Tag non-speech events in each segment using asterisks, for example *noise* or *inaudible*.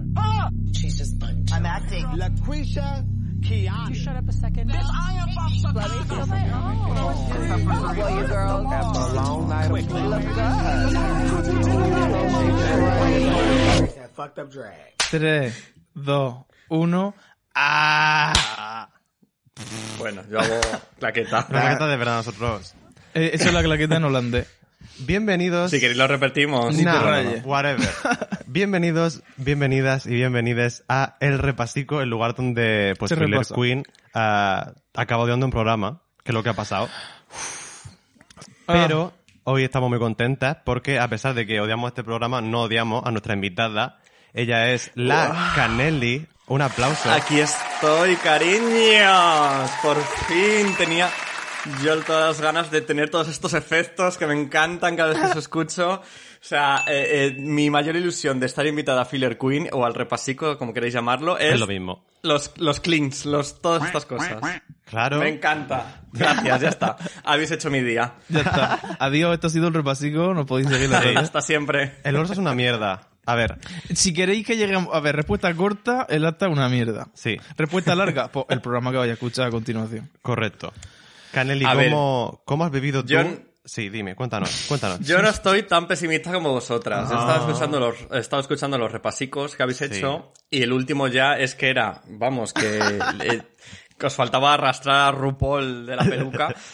LaQuisha. She's just unjust. I'm acting. LaQuisha Kiani. Shut up a second. Bitch, I am Well, you girls. After a long night of sleep. That fucked up drag. 3, 2, 1. ¡Ah! Bueno, yo hago claqueta. La claqueta de verdad nosotros. Eh, Eso es la claqueta en holandés. Bienvenidos. Si queréis lo repetimos. Ni te No, whatever. *laughs* Bienvenidos, bienvenidas y bienvenides a El Repasico, el lugar donde pues Se repasa. Queen ah, acaba odiando un programa, que es lo que ha pasado. Ah. Pero hoy estamos muy contentas porque a pesar de que odiamos este programa, no odiamos a nuestra invitada. Ella es la Canelli. Un aplauso. Aquí estoy, cariños. Por fin tenía yo todas las ganas de tener todos estos efectos que me encantan cada vez que os escucho. O sea, eh, eh, mi mayor ilusión de estar invitada a Filler Queen o al repasico, como queréis llamarlo, es, Es lo mismo. los, los clinks, los, todas estas cosas. Claro. Me encanta. Gracias, ya está. Habéis hecho mi día. Ya está. Adiós, esto ha sido el repasico. No podéis seguir redes. Hasta siempre. El orso es una mierda. A ver, Si queréis que lleguemos... A ver, respuesta corta, el acta es una mierda. sí, Respuesta larga, pues el programa que vaya a escuchar a continuación. correcto. Canelli, ¿cómo, ¿cómo has vivido tú? Sí, dime, cuéntanos, cuéntanos. Yo no estoy tan pesimista como vosotras. He estado escuchando los, he estado escuchando los repasicos que habéis hecho y el último ya es que era, vamos, que, eh, que os faltaba arrastrar a RuPaul de la peluca. *laughs*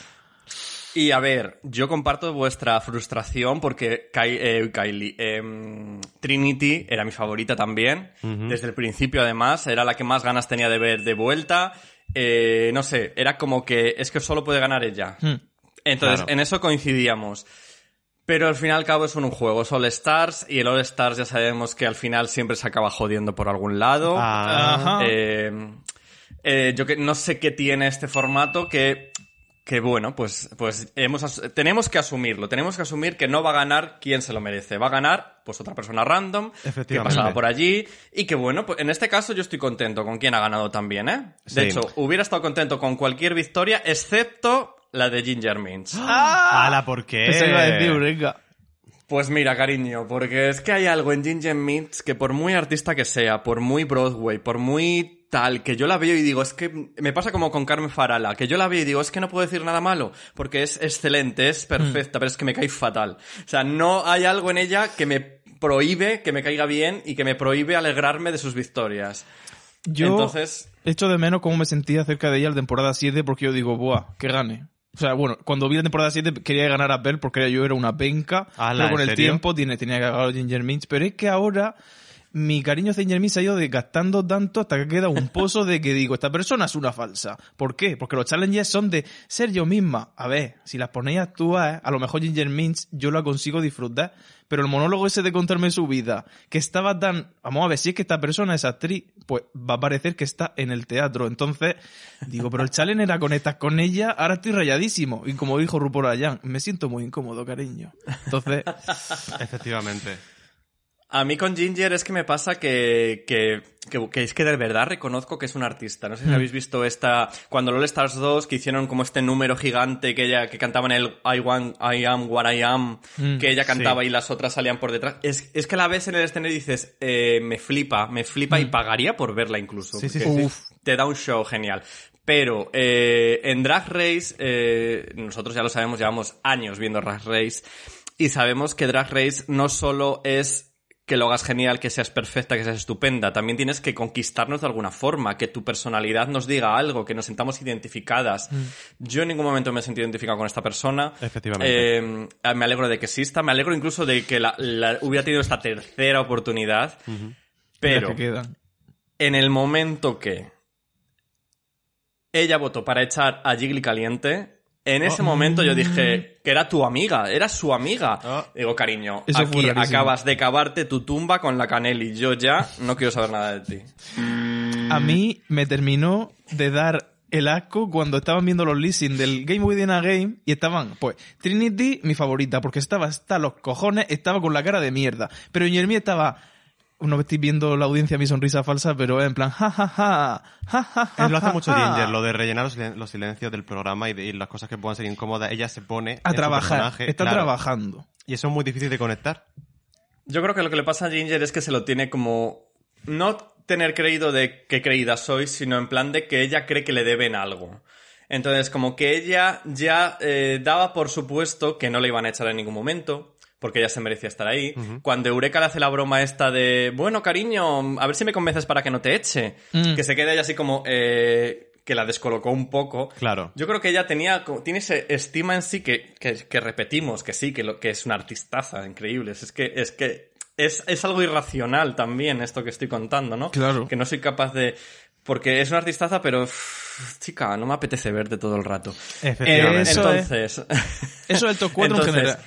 Y a ver, yo comparto vuestra frustración porque Kai- eh, Kylie, em, Trinity era mi favorita también. Desde el principio, además, era la que más ganas tenía de ver de vuelta. Eh, no sé, era como que es que solo puede ganar ella. Hmm. Entonces, Claro. en eso coincidíamos. Pero al fin y al cabo es un juego, es All Stars, y el All Stars ya sabemos que al final siempre se acaba jodiendo por algún lado. Ah, Ajá. Eh, eh, yo que no sé qué tiene este formato que, que bueno, pues, pues hemos, tenemos que asumirlo. Tenemos que asumir que no va a ganar quien se lo merece. Va a ganar, pues, otra persona random que pasaba por allí. Y que bueno, pues en este caso yo estoy contento con quien ha ganado también, ¿eh? De hecho, hubiera estado contento con cualquier victoria, excepto la de Ginger Minch. *gasps* ¡Hala, ¿por qué? Eso iba a decir, venga. Pues mira, cariño, porque es que hay algo en Ginger Minch que por muy artista que sea, por muy Broadway, por muy tal, que yo la veo y digo, es que me pasa como con Carmen Farala, que yo la veo y digo, es que no puedo decir nada malo, porque es excelente, es perfecta, pero es que me cae fatal. O sea, no hay algo en ella que me prohíbe que me caiga bien y que me prohíbe alegrarme de sus victorias. Yo Entonces, echo de menos cómo me sentía acerca de ella en la temporada 7 porque yo digo, buah, que gane. O sea, bueno, cuando vi la temporada 7 quería ganar a Belle porque yo era una penca, Ala, pero con ¿en el serio? tiempo tiene, tenía que ganar Ginger Minch. Pero es que ahora mi cariño hacia Ginger Minch se ha ido desgastando tanto hasta que queda un *laughs* pozo de que digo, esta persona es una falsa. ¿Por qué? Porque los challenges son de ser yo misma. A ver, si las ponéis a actuar, a lo mejor Ginger Minch yo la consigo disfrutar. Pero el monólogo ese de contarme su vida, que estaba tan... Vamos a ver, si es que esta persona es actriz, pues va a parecer que está en el teatro. Entonces, digo, pero el challenge era conectas con ella, ahora estoy rayadísimo. Y como dijo RuPaul Ayan, me siento muy incómodo, cariño. Entonces, *laughs* Efectivamente. A mí con Ginger es que me pasa que, que, que, que es que de verdad reconozco que es un artista. No sé si Mm. habéis visto esta, cuando LOL Stars 2, que hicieron como este número gigante que ella, que cantaban el I want, I am what I am, Mm. que ella cantaba Sí. y las otras salían por detrás. Es, es que la ves en el escenario y dices, eh, me flipa, me flipa y pagaría por verla incluso. Sí. Uf. Te da un show genial. Pero eh, en Drag Race, eh, nosotros ya lo sabemos, llevamos años viendo Drag Race y sabemos que Drag Race no solo es que lo hagas genial, que seas perfecta, que seas estupenda, también tienes que conquistarnos de alguna forma, que tu personalidad nos diga algo, que nos sintamos identificadas. Yo en ningún momento me he sentido identificado con esta persona. Efectivamente. Eh, me alegro de que exista, me alegro incluso de que la, la- hubiera tenido esta tercera oportunidad. Pero las que quedan. en el momento que ella votó para echar a Jiggly caliente, en ese Oh. momento yo dije que era tu amiga, era su amiga. Oh. Digo, cariño, Eso aquí acabas de cavarte tu tumba con la Canelli. Yo ya no quiero saber nada de ti. A mí me terminó de dar el asco cuando estaban viendo los leasing del Game Within a Game y estaban, pues, Trinity, mi favorita, porque estaba hasta los cojones, estaba con la cara de mierda. Pero Jeremy estaba, no estáis viendo la audiencia mi sonrisa falsa, pero en plan, ja, ja, ja, ja, ja, ja, Él lo hace ja, mucho ja. Ginger, lo de rellenar los, silen- los silencios del programa y, de, y las cosas que puedan ser incómodas. Ella se pone A en su trabajar, personaje, está claro. trabajando. Y eso es muy difícil de conectar. Yo creo que lo que le pasa a Ginger es que se lo tiene como no tener creído de qué creída soy, sino en plan de que ella cree que le deben algo. Entonces, como que ella ya eh, daba por supuesto que no le iban a echar en ningún momento, porque ella se merecía estar ahí. Cuando Eureka le hace la broma esta de, bueno, cariño, a ver si me convences para que no te eche, Mm. que se queda ella así como, eh, que la descolocó un poco. Claro. Yo creo que ella tenía, tiene ese estima en sí que, que, que repetimos, que sí, que, lo, que es una artistaza increíble. Es que, es que es, es algo irracional también esto que estoy contando, ¿no? Claro. Que no soy capaz de... Porque es una artistaza, pero... uff, chica, no me apetece verte todo el rato. Efectivamente. Eso es. Entonces... Eso del top 4 en *laughs* general.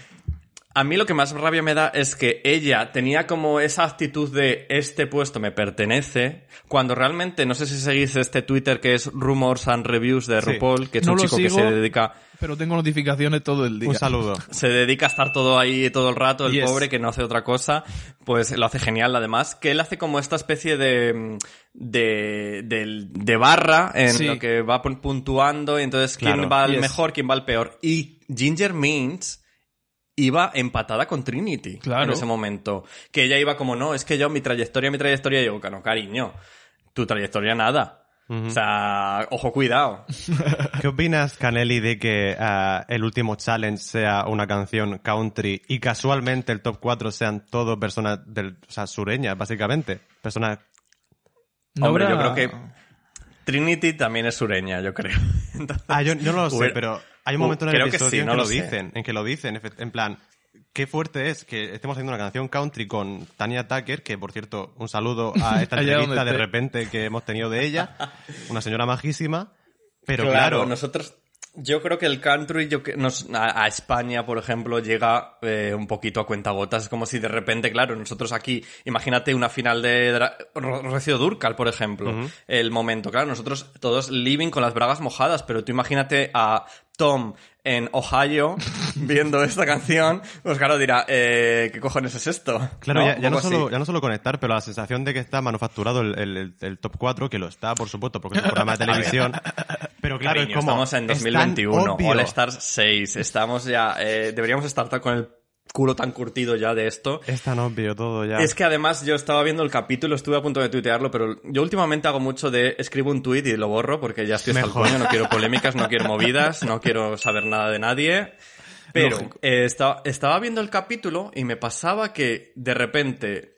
A mí lo que más rabia me da es que ella tenía como esa actitud de este puesto me pertenece, cuando realmente, no sé si seguís este Twitter que es Rumors and Reviews de Sí. RuPaul, que es No un chico que se dedica, Pero tengo notificaciones todo el día. Un saludo. se dedica a estar todo ahí todo el rato, el Yes. pobre que no hace otra cosa, pues lo hace genial además, que él hace como esta especie de, de, de, de barra en Sí. lo que va pu- puntuando, y entonces quién Claro. va al Yes. mejor, quién va al peor. Y Ginger Minch iba empatada con Trinity Claro. en ese momento. Que ella iba como, no, es que yo, mi trayectoria, mi trayectoria, y yo, no, cariño, tu trayectoria nada. O sea, ojo, cuidado. *laughs* ¿Qué opinas, Canelli, de que ah, el último challenge sea una canción country y casualmente el top 4 sean todo personas del, o sea, sureñas, básicamente? Personas... No Hombre, habrá- yo creo que Trinity también es sureña, yo creo. Entonces, Ah, yo, yo no lo sé, hubiera- pero hay un momento en el Creo que episodio sí, en no que lo sé. dicen, en que lo dicen, en plan, qué fuerte es que estemos haciendo una canción country con Tania Tucker, que por cierto, un saludo a *laughs* esta entrevista de repente que hemos tenido de ella, una señora majísima, pero claro, claro, nosotros. Yo creo que el country yo que nos, a, a España, por ejemplo, llega eh, un poquito a cuentagotas. Es como si de repente, claro, nosotros aquí, imagínate una final de Dra- Ro- Rocío Durcal, por ejemplo, el momento. Claro, nosotros todos living con las bragas mojadas, pero tú imagínate a Tom en Ohio *laughs* viendo esta canción, pues claro, dirá, eh, ¿qué cojones es esto? Claro, ya, no solo, ya no solo conectar, pero la sensación de que está manufacturado el, el- el- top 4, que lo está, por supuesto, porque es un programa de *laughs* televisión. pero claro, Cariño, es como. estamos en es tan 2021, obvio. All Stars 6, estamos ya, eh, deberíamos estar ta- con el culo tan curtido ya de esto. Es tan obvio todo ya. Es que además yo estaba viendo el capítulo, estuve a punto de tuitearlo, pero yo últimamente hago mucho de escribo un tuit y lo borro porque ya estoy hasta el coño, no quiero polémicas, no quiero movidas, no quiero saber nada de nadie. Pero eh, esta- estaba viendo el capítulo y me pasaba que de repente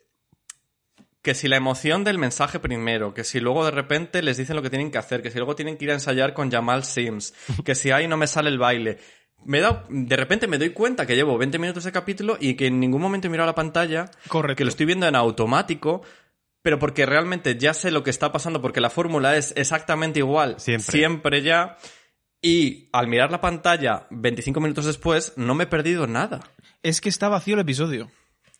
que si la emoción del mensaje primero, que si luego de repente les dicen lo que tienen que hacer, que si luego tienen que ir a ensayar con Jamal Sims, que si ahí no me sale el baile. Me he dado- de repente me doy cuenta que llevo 20 minutos de capítulo y que en ningún momento he mirado la pantalla, Correcto. que lo estoy viendo en automático, pero porque realmente ya sé lo que está pasando, porque la fórmula es exactamente igual Siempre. siempre ya. Y al mirar la pantalla 25 minutos después, no me he perdido nada. Es que está vacío el episodio.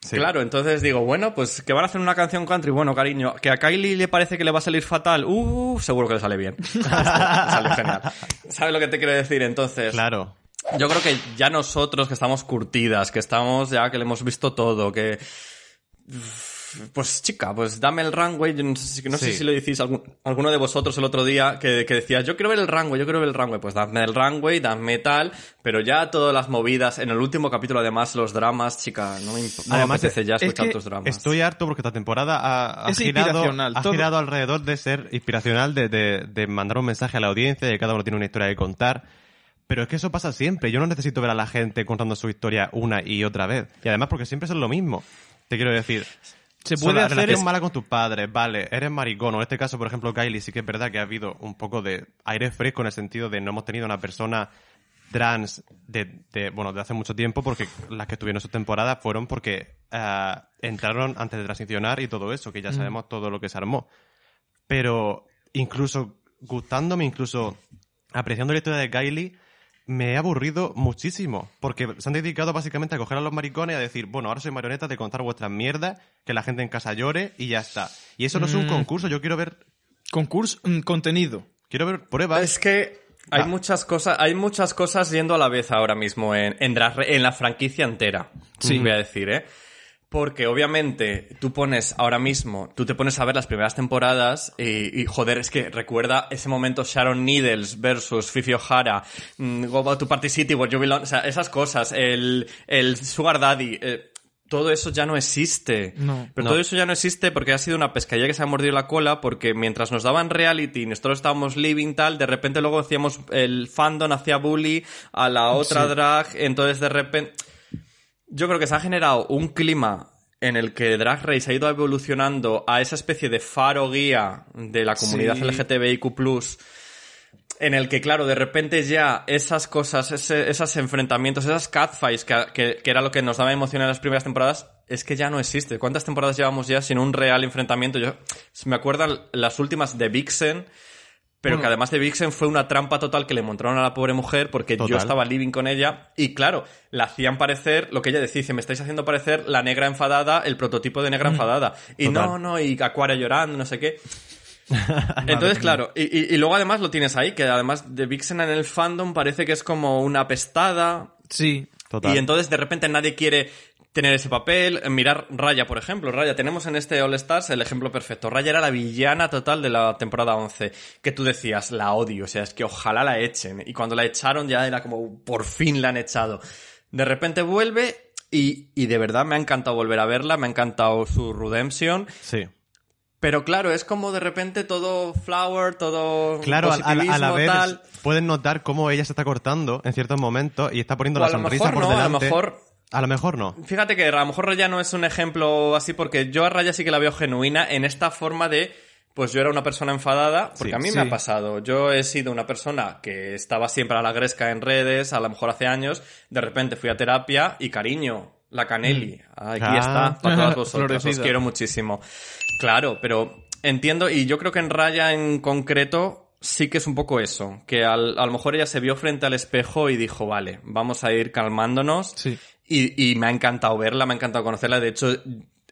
Sí. Claro, entonces digo, bueno, pues que van a hacer una canción country, bueno, cariño, que a Kylie le parece que le va a salir fatal, uh, seguro que le sale bien. *laughs* Sale genial. ¿Sabes lo que te quiero decir? Entonces, Claro. Yo creo que ya nosotros que estamos curtidas, que estamos ya, que le hemos visto todo, que... Pues chica, pues dame el runway. Yo no sé, si- no sé si lo decís algún- alguno de vosotros el otro día que, que decía, yo quiero ver el runway, yo quiero ver el runway. Pues dame el runway, dame tal, pero ya todas las movidas, en el último capítulo además los dramas, chica, no me, no me Además, apetece ya es escuchar que tus dramas. Estoy harto porque esta temporada ha, ha girado, ha girado alrededor de ser inspiracional, de, de- de mandar un mensaje a la audiencia, de que cada uno tiene una historia que contar. Pero es que eso pasa siempre. Yo no necesito ver a la gente contando su historia una y otra vez. Y además porque siempre son lo mismo. Te quiero decir. Se puede hacer relación es- mala con tus padres, vale, eres maricón. O en este caso, por ejemplo, Kylie, sí que es verdad que ha habido un poco de aire fresco en el sentido de no hemos tenido una persona trans de, de, bueno, de hace mucho tiempo porque las que estuvieron en su temporada fueron porque eh, entraron antes de transicionar y todo eso, que ya sabemos todo lo que se armó. Pero incluso gustándome, incluso apreciando la historia de Kylie, me he aburrido muchísimo. Porque se han dedicado básicamente a coger a los maricones y a decir, bueno, ahora soy marioneta de contar vuestras mierdas, que la gente en casa llore y ya está. Y eso no es un Mm. concurso, yo quiero ver, Concurso, mm, contenido. quiero ver pruebas. Es que hay Va. muchas cosas, hay muchas cosas yendo a la vez ahora mismo en, en, Ra- en la franquicia entera. Sí. Voy a decir, ¿eh? Porque obviamente tú pones ahora mismo, tú te pones a ver las primeras temporadas y, y, joder, es que recuerda ese momento Sharon Needles versus Fifi O'Hara, mm, Go Back to Party City, Where You Belong, o sea, esas cosas, el, el Sugar Daddy, eh, todo eso ya no existe. No. Pero No. todo eso ya no existe porque ha sido una pescadilla que se ha mordido la cola porque mientras nos daban reality y nosotros estábamos living tal, de repente luego hacíamos el fandom hacía bully a la otra Sí. drag, entonces de repente yo creo que se ha generado un clima en el que Drag Race ha ido evolucionando a esa especie de faro guía de la comunidad Sí. LGTBIQ+, en el que, claro, de repente ya esas cosas, ese- esos enfrentamientos, esas catfights, que, que- que era lo que nos daba emoción en las primeras temporadas, es que ya no existe. ¿Cuántas temporadas llevamos ya sin un real enfrentamiento? Yo me acuerdan las últimas de Vixen, pero Bueno. que además de Vixen fue una trampa total que le montaron a la pobre mujer porque yo estaba living con ella y claro, la hacían parecer lo que ella decía, me estáis haciendo parecer la negra enfadada, el prototipo de negra enfadada. Y Total. no, no, y Aquaria llorando, no sé qué. *laughs* Entonces, claro, y, y- y luego además lo tienes ahí, que además de Vixen en el fandom parece que es como una pestada. Sí. Total. Y entonces de repente nadie quiere tener ese papel. Mirar Raya, por ejemplo. Raya, tenemos en este All Stars el ejemplo perfecto. Raya era la villana total de la temporada 11. Que tú decías, la odio, o sea, es que ojalá la echen. Y cuando la echaron ya era como, por fin la han echado. De repente vuelve y, y de verdad me ha encantado volver a verla, me ha encantado su redemption. Sí. Pero claro, es como de repente todo flower, todo Claro, a, a- a la vez tal. pueden notar cómo ella se está cortando en ciertos momentos y está poniendo O la a lo sonrisa mejor por no, a lo delante. mejor A lo mejor no. Fíjate que a lo mejor Raya no es un ejemplo así porque yo a Raya sí que la veo genuina en esta forma de pues yo era una persona enfadada, porque Sí, a mí sí. me ha pasado. Yo he sido una persona que estaba siempre a la gresca en redes, a lo mejor hace años, de repente fui a terapia y cariño, la Caneli, aquí Ah. está, para todas *laughs* vosotras, os quiero muchísimo. Claro, pero entiendo, y yo creo que en Raya en concreto sí que es un poco eso, que al- a lo mejor ella se vio frente al espejo y dijo, vale, vamos a ir calmándonos. Sí. Y, y me ha encantado verla, me ha encantado conocerla. De hecho,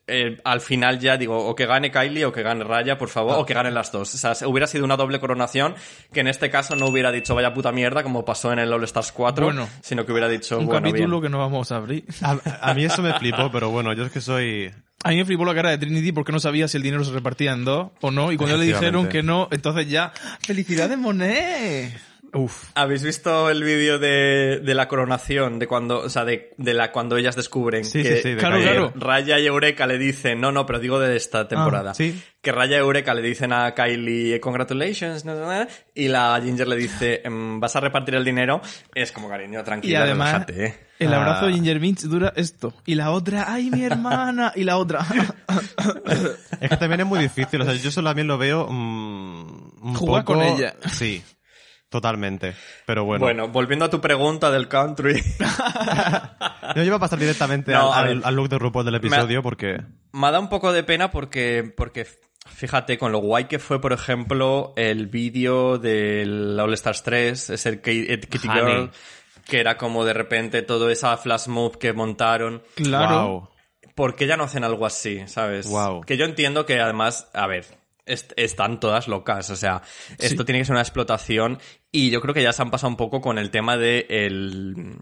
eh, al final ya digo, o que gane Kylie o que gane Raya, por favor, o que ganen las dos. O sea, hubiera sido una doble coronación que en este caso no hubiera dicho vaya puta mierda como pasó en el All Stars 4, Bueno. sino que hubiera dicho, Un bueno, capítulo bien. que no vamos a abrir. A, a mí eso me flipó, pero bueno, yo es que soy... A mí me flipó la cara de Trinity porque no sabía si el dinero se repartía en dos o no. Y cuando le dijeron que no, entonces ya. ¡Felicidades, Monet! Uf. ¿Habéis visto el vídeo de, de la coronación? De cuando, o sea, de, de la, cuando ellas descubren Sí, que sí, sí, de Claro. Raya y Eureka le dicen, no, no, pero digo de esta temporada. Ah, sí. Que Raya y Eureka le dicen a Kylie, congratulations, na, na, na", y la Ginger le dice, "Em, vas a repartir el dinero. Es como, cariño, Y tranquila, además, relájate, eh". el abrazo Ah. de Ginger Minch dura esto. Y la otra, ¡ay, mi *laughs* hermana! Y la otra, Es que también es muy difícil, o sea, yo solo también lo veo mm, un Jugar poco... con ella. Sí, totalmente. Pero bueno, Bueno, volviendo a tu pregunta del country. *laughs* yo iba a pasar directamente No, al, ver. al- al look de RuPaul del episodio porque... Me ha dado un poco de pena porque, porque fíjate, con lo guay que fue, por ejemplo, el vídeo del All Stars 3, es el Ki- Kitty Honey. Girl, que era como de repente todo esa flash mob que montaron. claro. Wow. ¿Por qué ya no hacen algo así, sabes? Guau. Que yo entiendo que además, a ver, est- están todas locas, o sea, esto tiene que ser una explotación y yo creo que ya se han pasado un poco con el tema de el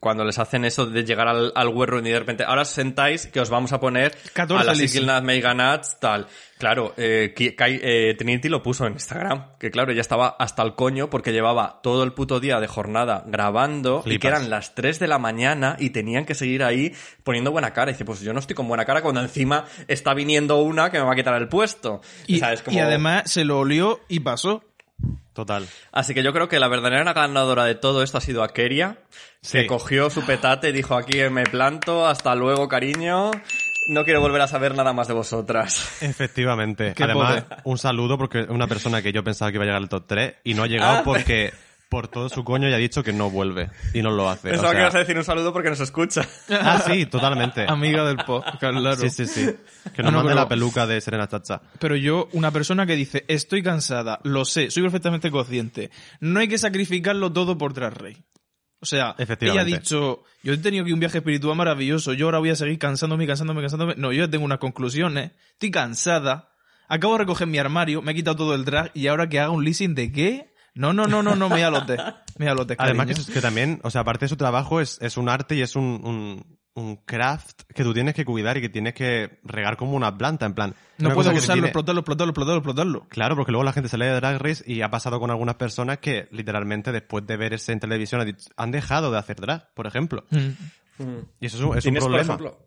cuando les hacen eso de llegar al, al y de repente, ahora os sentáis que os vamos a poner 14 a la Lizzie. Sigil Nat Mega Nuts, tal. Claro, eh, eh, Trinity lo puso en Instagram, que claro, ella estaba hasta el coño porque llevaba todo el puto día de jornada grabando y que eran las 3 de la mañana y tenían que seguir ahí poniendo buena cara. Y dice, pues yo no estoy con buena cara cuando encima está viniendo una que me va a quitar el puesto. Y, O sea, es como- y además se lo olió y pasó. Total. Así que yo creo que la verdadera ganadora de todo esto ha sido Akeria, que Sí. cogió su petate y dijo, aquí me planto, hasta luego, cariño. No quiero volver a saber nada más de vosotras. Efectivamente. Qué Además, poder. un saludo porque es una persona que yo pensaba que iba a llegar al top 3 y no ha llegado Ah. porque *laughs* por todo su coño ya ha dicho que no vuelve y no lo hace. o Pensaba que sea- ibas a decir un saludo porque nos escucha. Ah, sí, totalmente. *laughs* Amiga del pop, claro. Sí, sí, sí. Que nos No, mande pero- la peluca de Serena Chacha. Pero yo, una persona que dice, estoy cansada, lo sé, soy perfectamente consciente, no hay que sacrificarlo todo por Drag Race. O sea, ella ha dicho, yo he tenido aquí un viaje espiritual maravilloso, yo ahora voy a seguir cansándome, cansándome, cansándome. No, yo ya tengo unas conclusiones, estoy cansada, acabo de recoger mi armario, me he quitado todo el drag y ahora que haga un leasing de qué? No, no, no, no, no, me alotes. Me alotes, Además que, cariño. es- que también, o sea, aparte de su trabajo es, es un arte y es un, un, un craft que tú tienes que cuidar y que tienes que regar como una planta, en plan. No te usarlo, tiene- explotarlo, explotarlo, explotarlo, explotarlo. Claro, porque luego la gente sale de Drag Race y ha pasado con algunas personas que literalmente después de ver ese en televisión han dejado de hacer drag, por ejemplo. Mm. Y eso es un, es un Tienes, por problema. ejemplo,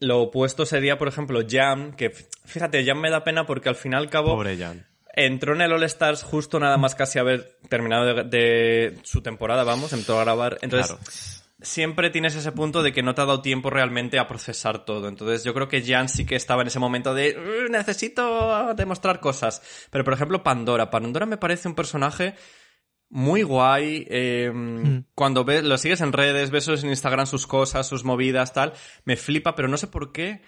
lo opuesto sería, por ejemplo, Jam, que fíjate, Jam me da pena porque al fin y al cabo Pobre Jan. Entró en el All Stars justo nada más casi haber terminado de, de su temporada, vamos, entró a grabar. Entonces, Claro. siempre tienes ese punto de que no te ha dado tiempo realmente a procesar todo. Entonces, yo creo que Jan sí que estaba en ese momento de "Uh, necesito demostrar cosas. Pero, por ejemplo, Pandora. Pandora me parece un personaje muy guay. eh, Cuando ves, lo sigues en redes, ves en Instagram sus cosas, sus movidas, tal, me flipa, pero no sé por qué.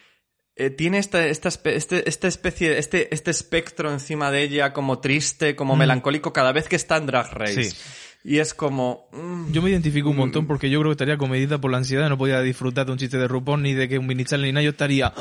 Eh, tiene esta, esta, este, esta especie, este, este espectro encima de ella, como triste, como melancólico, cada vez que está en Drag Race. Sí. Y es como. mm, Yo me identifico un montón porque yo creo que estaría comedida por la ansiedad, no podía disfrutar de un chiste de RuPaul ni de que un mini ni nada, yo estaría...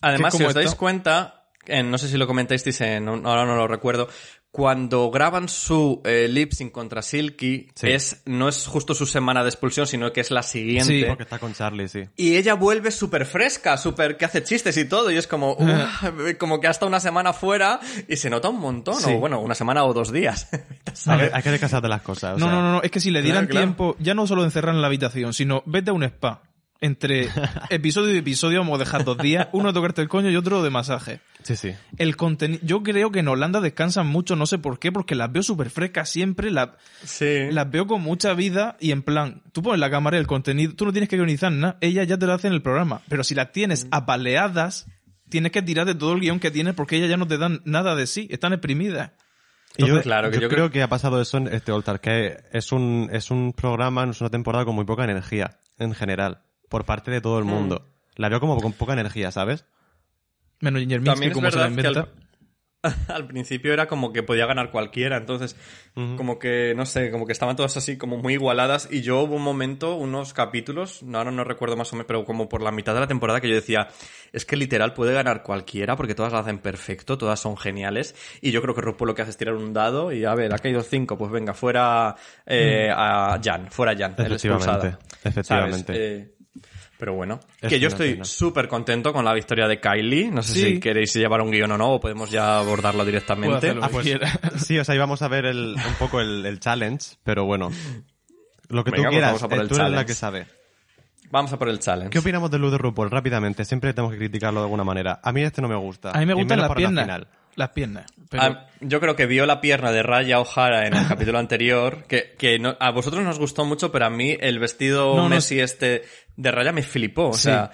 Además, ¿Qué, si os dais cuenta, en- no sé si lo comentasteis, en, ahora no lo recuerdo, cuando graban su eh, lip sync contra Silky, Sí. es, no es justo su semana de expulsión, sino que es la siguiente. Sí. Porque está con Charlie, sí. Y ella vuelve súper fresca, súper que hace chistes y todo, y es como, *laughs* como que hasta una semana fuera y se nota un montón, Sí. o bueno, una semana o dos días. *laughs* Hay ¿sabes? que, hay que descansar de las cosas. o No, sea, no, no, no, es que si le dieran claro. tiempo, ya no solo encerrar en la habitación, sino vete a un spa. Entre *laughs* episodio y episodio vamos a dejar dos días, uno de tocarte el coño y otro de masaje. Sí, sí. El contenido, yo creo que en Holanda descansan mucho, no sé por qué, porque las veo súper frescas siempre, la- Sí. las veo con mucha vida y en plan, tú pones la cámara y el contenido, tú no tienes que guionizar nada, ella ya te lo hace en el programa, pero si las tienes apaleadas, tienes que tirar de todo el guion que tienes porque ellas ya no te dan nada de sí, están exprimidas. Yo, claro, que yo yo creo creo- que ha pasado eso en este Altar, que es un, es un programa, es una temporada con muy poca energía, en general, por parte de Hmm. todo el mundo. La veo como con poca energía, ¿sabes? Menos Ginger También que es como se la verdad que inventa. al, *laughs* al principio era como que podía ganar cualquiera, entonces como que, no sé, como que estaban todas así como muy igualadas y yo hubo un momento, unos capítulos, no, ahora no recuerdo más o menos, pero como por la mitad de la temporada que yo decía, es que literal puede ganar cualquiera porque todas lo hacen perfecto, todas son geniales y yo creo que RuPaul lo que hace es tirar un dado y a ver, ha caído cinco, pues venga, fuera eh, a Jan, fuera Jan, el Efectivamente, expulsada. efectivamente. Pero bueno, Es que yo estoy súper contento con la victoria de Kylie. No sé Sí. si queréis llevar un guion o no, o podemos ya abordarlo directamente. Ah, pues, *laughs* sí, o sea, íbamos a ver el, un poco el, el challenge, pero bueno. Lo que Venga, tú pues quieras, vamos a por eh, el tú eres la que sabe. Vamos a por el challenge. ¿Qué opinamos del look de RuPaul? Rápidamente, siempre tenemos que criticarlo de alguna manera. A mí este no me gusta. A mí me menos las por la final. Las piernas. Pero Ah, yo creo que vio la pierna de Raya O'Hara en el *laughs* capítulo anterior, que, que no- a vosotros nos gustó mucho, pero a mí el vestido No, no, Messi este de Raya me flipó. O Sí. sea,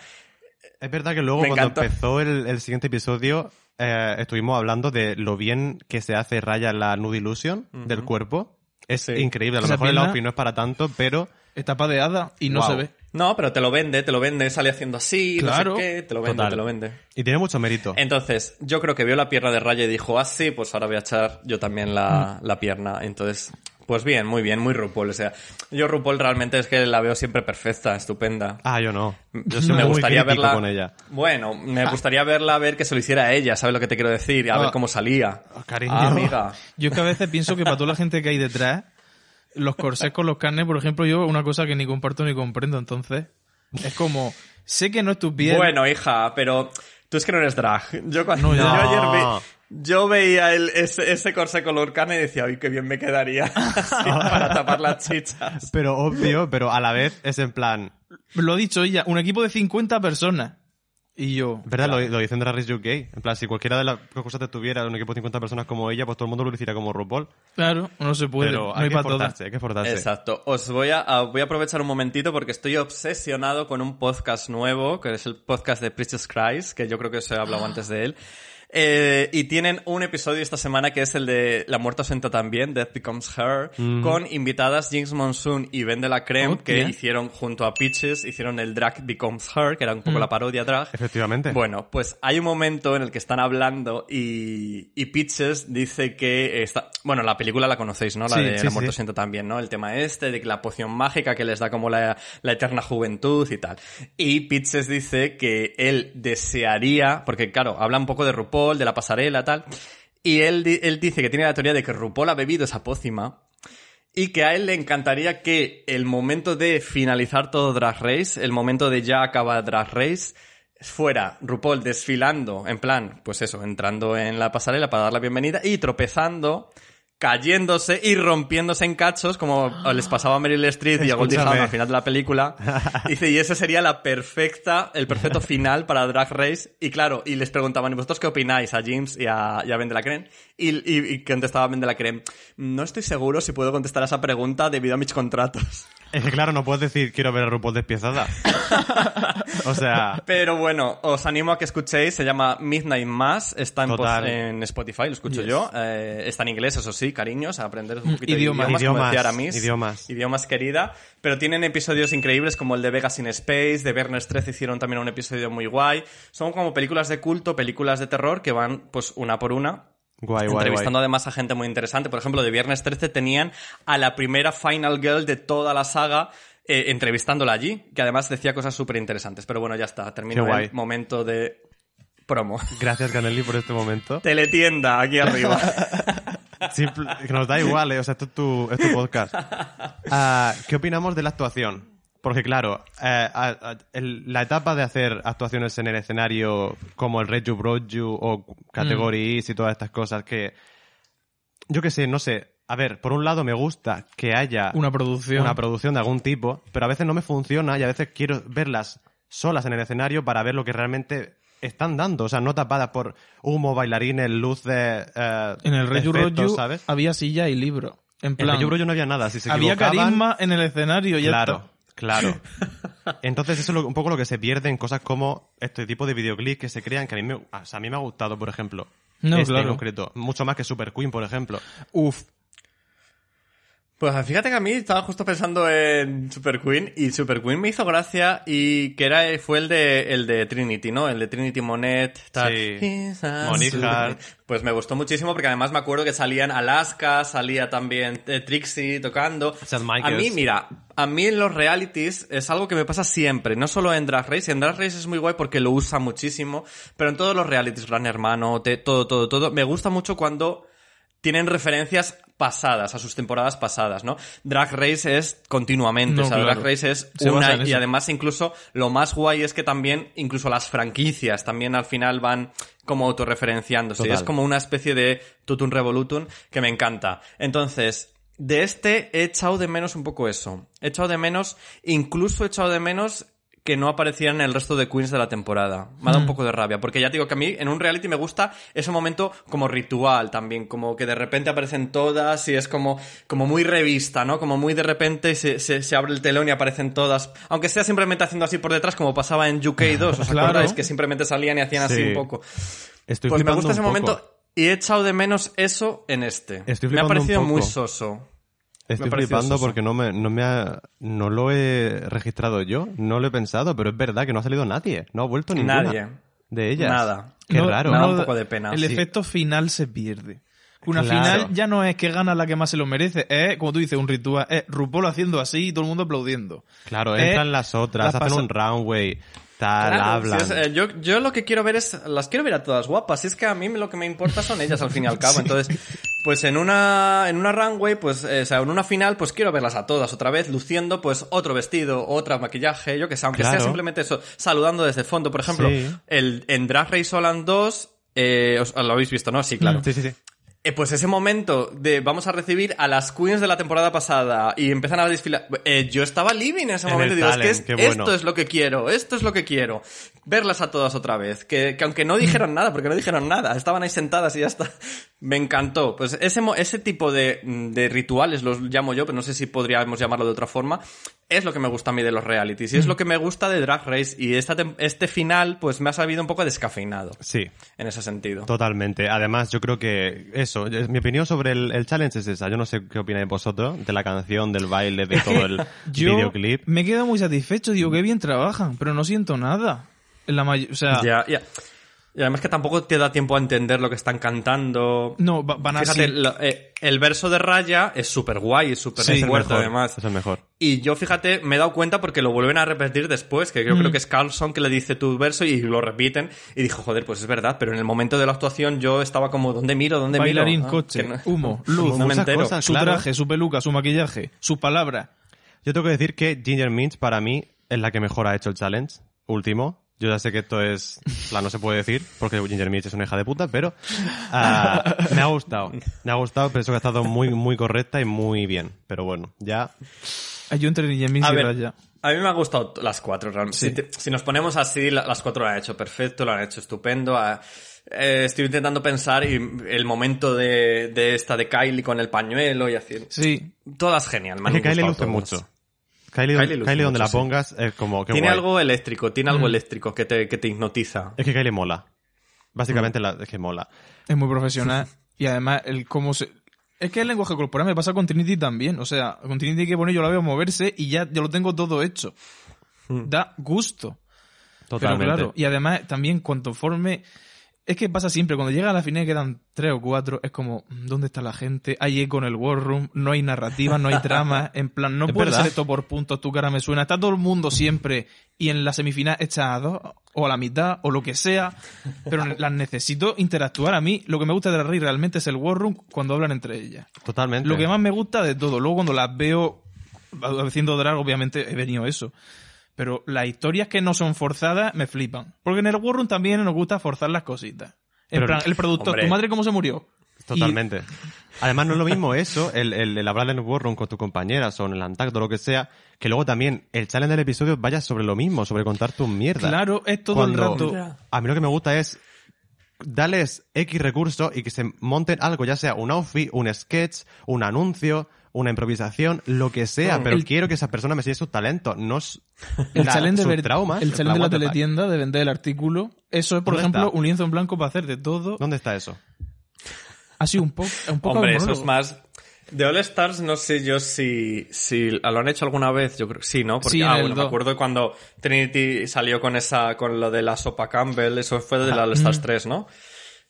Es verdad que luego cuando encantó. empezó el, el siguiente episodio eh, estuvimos hablando de lo bien que se hace Raya en la Nude Illusion del cuerpo. Es Sí. increíble. A lo Esa mejor el outfit no es para tanto, pero está padeada y no Wow. se ve. No, pero te lo vende, te lo vende, sale haciendo así, Claro. no sé qué, te lo vende, Total. te lo vende. y tiene mucho mérito. Entonces, yo creo que vio la pierna de Raya y dijo, ah, sí, pues ahora voy a echar yo también la, Mm. la pierna. Entonces, pues bien, muy bien, muy RuPaul. O sea, yo RuPaul realmente es que la veo siempre perfecta, estupenda. Ah, yo no. Yo soy me muy gustaría verla. con ella. Bueno, me gustaría verla a ver que se lo hiciera a ella, ¿sabes lo que te quiero decir? A Ah. ver cómo salía. Oh, cariño. Ah, amiga. Yo es que a veces pienso que para toda la gente que hay detrás, los corsés con los carnes, por ejemplo, yo una cosa que ni comparto ni comprendo, entonces. Es como, sé que no es tu piel. Bueno, hija, pero tú es que no eres drag. Yo, cuando, No, yo ya. ayer vi- yo veía el, ese, ese corsé color carne y decía, ay, qué bien me quedaría *laughs* así, para tapar las chichas. Pero obvio, pero a la vez es en plan... Lo ha dicho ella, un equipo de 50 personas. Y yo, ¿Verdad? Lo, lo dicen de la Race UK. En plan, si cualquiera de las cosas te tuviera un equipo de 50 personas como ella, pues todo el mundo lo hiciera como RuPaul. claro, no se puede. Pero no hay hay que para esforzarse, hay que esforzarse. Exacto. Os voy a, a- voy a aprovechar un momentito porque estoy obsesionado con un podcast nuevo, que es el podcast de Princess Christ, que yo creo que os he hablado antes de él. Eh, y tienen un episodio esta semana que es el de La muerte ausenta también, Death Becomes Her, con invitadas Jinx Monsoon y Ben de la Creme, que hicieron junto a Peaches, hicieron el Drag Becomes Her, que era un poco la parodia drag. Efectivamente. Bueno, pues hay un momento en el que están hablando y, y Peaches dice que está... Bueno, la película la conocéis, ¿no? La Sí, de sí, La muerte sí. siento también, ¿no? El tema este de que la poción mágica que les da como la, la eterna juventud y tal. Y Peaches dice que él desearía... Porque, claro, habla un poco de RuPaul, de la pasarela, tal. Y él, él dice que tiene la teoría de que RuPaul ha bebido esa pócima y que a él le encantaría que el momento de finalizar todo Drag Race, el momento de ya acabar Drag Race, fuera RuPaul desfilando, en plan, pues eso, entrando en la pasarela para dar la bienvenida y tropezando cayéndose y rompiéndose en cachos, como les pasaba a Meryl Streep y a Goldie. Hawn al final de la película. *laughs* Dice, y ese sería la perfecta, el perfecto final para Drag Race. Y claro, y les preguntaban, ¿y vosotros qué opináis? A James y a, y a Ben de la Creme. Y, y, y contestaba Ben de la Creme, no estoy seguro si puedo contestar a esa pregunta debido a mis contratos. Es que claro, no puedes decir quiero ver a RuPaul despiezada. *laughs* o sea, Pero bueno, os animo a que escuchéis, se llama Midnight Mass, está en, en Spotify, lo escucho yo. Eh, está en inglés, eso sí, cariños, a aprender un poquito Idiomas. de idiomas, como Idiomas, idiomas. Idiomas querida. Pero tienen episodios increíbles como el de Vegas in Space, de Viernes 13 hicieron también un episodio muy guay. Son como películas de culto, películas de terror que van pues una por una. Guay, guay, entrevistando guay. además a gente muy interesante. Por ejemplo, de Viernes 13 tenían a la primera Final Girl de toda la saga eh, entrevistándola allí, que además decía cosas súper interesantes. Pero bueno, ya está, termino el momento de promo. Gracias, Canelli, por este momento. Teletienda, aquí arriba. *laughs* Simple- que nos da igual, ¿eh? o sea, esto es tu, es tu podcast. *laughs* Ah, ¿Qué opinamos de la actuación? Porque claro, eh, a- a- el- la etapa de hacer actuaciones en el escenario como el Brought You o Categories y todas estas cosas que... Yo qué sé, no sé. A ver, por un lado me gusta que haya Una producción. una producción de algún tipo, pero a veces no me funciona y a veces quiero verlas solas en el escenario para ver lo que realmente están dando. O sea, no tapadas por humo, bailarines, luces. eh, en el Rey efectos, Rollo ¿sabes? había silla y libro. En En plan, el Rollo no había nada. Si se había carisma en el escenario y Claro. Claro. *laughs* Entonces eso es lo- un poco lo que se pierde en cosas como este tipo de videoclips que se crean que a mí me, o sea, a mí me ha gustado, por ejemplo. No, este en concreto. Mucho más que Super Queen, por ejemplo. Uf, Pues fíjate que a mí estaba justo pensando en Super Queen y Super Queen me hizo gracia y que era fue el de el de Trinity, ¿no? El de Trinity Monet, tal. Sí. Monique. Pues me gustó muchísimo porque además me acuerdo que salían Alaska, salía también eh, Trixie tocando. A mí, mira, a mí en los realities es algo que me pasa siempre, no solo en Drag Race, en Drag Race es muy guay porque lo usa muchísimo, pero en todos los realities, Gran Hermano, te- todo, todo, todo, me gusta mucho cuando tienen referencias pasadas, a sus temporadas pasadas, ¿no? Drag Race es continuamente, No, o sea, claro. Drag Race es Se una, y además incluso lo más guay es que también, incluso las franquicias también al final van como autorreferenciándose, Total. es como una especie de tutum revolutum que me encanta. Entonces, de este he echado de menos un poco eso. He echado de menos, incluso he echado de menos que no aparecieran el resto de queens de la temporada. Me ha dado un poco de rabia, porque ya te digo que a mí en un reality me gusta ese momento como ritual también, como que de repente aparecen todas y es como, como muy revista, ¿no? Como muy de repente se, se, se abre el telón y aparecen todas, aunque sea simplemente haciendo así por detrás, como pasaba en UK 2, *laughs* ¿os Claro. acordáis? Que simplemente salían y hacían así Sí. un poco. Estoy Pues me gusta ese momento y he echado de menos eso en este. Estoy me ha parecido muy soso. Estoy flipando porque no me, no me ha, no lo he registrado yo, no lo he pensado, pero es verdad que no ha salido nadie, no ha vuelto ninguna Nadie. de ellas. Nada. Qué No- raro. Me da no- un poco de pena. El Sí. efecto final se pierde. Una Claro. final ya no es que gana la que más se lo merece, es, como tú dices, un ritual. Es RuPaul haciendo así y todo el mundo aplaudiendo. Claro, Eh, entran las otras, las hacen un runway, tal, Claro, hablan. si es, eh, yo, yo lo que quiero ver es, las quiero ver a todas guapas, y es que a mí lo que me importa son ellas al fin y al *laughs* cabo, entonces, pues en una, en una runway, pues, eh, o sea, en una final, pues quiero verlas a todas otra vez, luciendo, pues, otro vestido, otra maquillaje, yo que sé, aunque sea simplemente eso, saludando desde el fondo, por ejemplo, Sí. el, en Drag Race Holland 2, eh, os- lo habéis visto, ¿no? Sí, claro. Sí, sí, sí. Eh, pues ese momento de vamos a recibir a las queens de la temporada pasada y empiezan a desfilar. Eh, yo estaba living en ese En momento y digo, es que es- bueno. esto es lo que quiero, esto es lo que quiero. Verlas a todas otra vez. Que, que aunque no dijeron *laughs* nada, porque no dijeron nada, estaban ahí sentadas y ya está. Me encantó. Pues ese, ese tipo de, de rituales los llamo yo, pero no sé si podríamos llamarlo de otra forma. Es lo que me gusta a mí de los realities y es lo que me gusta de Drag Race y esta este final pues me ha sabido un poco descafeinado Sí, en ese sentido. totalmente. Además, yo creo que eso, es- mi opinión sobre el, el challenge es esa. Yo no sé qué opináis vosotros de la canción, del baile, de todo el *laughs* Yo videoclip. me quedo muy satisfecho, digo, qué bien trabajan, pero no siento nada. En la o sea, Ya, ya. Y además que tampoco te da tiempo a entender lo que están cantando. no, va- van Fíjate, así. lo- eh, el verso de Raya es súper guay, es súper Sí, fuerte además. Es el mejor. Y yo, fíjate, me he dado cuenta porque lo vuelven a repetir después, que yo Mm. creo que es Carlson que le dice tu verso y lo repiten. Y dijo, joder, pues es verdad, pero en el momento de la actuación yo estaba como, ¿dónde miro? ¿Dónde Bailarín, miro? Ah, coche, no- humo, *laughs* luz, No me muchas entero. cosas. su claro. traje, su peluca, su maquillaje, sus palabras. Yo tengo que decir que Ginger Minch para mí es la que mejor ha hecho el challenge último. Yo ya sé que esto es, la no se puede decir, porque Ginger Mitch es una hija de puta, pero ah, *laughs* me ha gustado. Me ha gustado, pienso que ha estado muy, muy correcta y muy bien. Pero bueno, ya Ah, Yo entre Niñemin A y ver, Raya. a mí me han gustado las cuatro, realmente. Si, te- si nos ponemos así, la- las cuatro lo han hecho perfecto, lo han hecho estupendo. ah, eh, estoy intentando pensar y el momento de, de esta de Kylie con el pañuelo y así. Sí. Todas genial, me Es han que Kylie luce mucho. Kylie, Kylie luce Kylie donde mucho, la sí. pongas es como que Tiene guay. algo eléctrico, tiene algo eléctrico que te, que te hipnotiza. Es que Kylie mola. Básicamente Mm. la, es que mola. Es muy profesional. y además, el cómo se. Es que el lenguaje corporal me pasa con Trinity también. O sea, con Trinity que pone yo la veo moverse y ya, ya lo tengo todo hecho. Da gusto. Totalmente. Pero claro, y además también cuanto forme... Es que pasa siempre, cuando llega a la final y quedan tres o cuatro, es como, ¿dónde está la gente? Hay eco en el War Room, no hay narrativa, no hay *laughs* trama, en plan, no puede verdad. ser esto por puntos, tu cara me suena, está todo el mundo siempre, y en la semifinal echa a dos, o a la mitad, o lo que sea, pero *laughs* las necesito interactuar. A mí, lo que me gusta de la Rey realmente es el War Room cuando hablan entre ellas. Totalmente. Lo que más me gusta de todo, luego cuando las veo haciendo drag, obviamente he venido eso. Pero las historias que no son forzadas me flipan. Porque en el War Room también nos gusta forzar las cositas. En Pero- plan, el productor, Hombre. ¿tu madre cómo se murió? Totalmente. Además, no es lo mismo *laughs* eso, el, el, el hablar en el War Room con tus compañeras o en el Antact o lo que sea, que luego también el challenge del episodio vaya sobre lo mismo, sobre contar tus mierdas. claro, es todo Cuando- el rato. A mí lo que me gusta es darles X recursos y que se monten algo, ya sea un outfit, un sketch, un anuncio, una improvisación, lo que sea, Mm. pero El- quiero que esa persona me enseñe sus talentos, no El la- challenge, de, sus ver- traumas. el challenge de la teletienda, de vender el artículo, eso es, por ¿Dónde ejemplo, está? un lienzo en blanco para hacer de todo. ¿Dónde está eso? Ha sido un poco, un poco Hombre, eso es más... De All Stars no sé yo si, si lo han hecho alguna vez, yo creo que sí, ¿no? Porque, Sí, ah, bueno, me do- acuerdo cuando Trinity salió con esa, con lo de la sopa Campbell, eso fue de la All Mm. Stars 3, ¿no?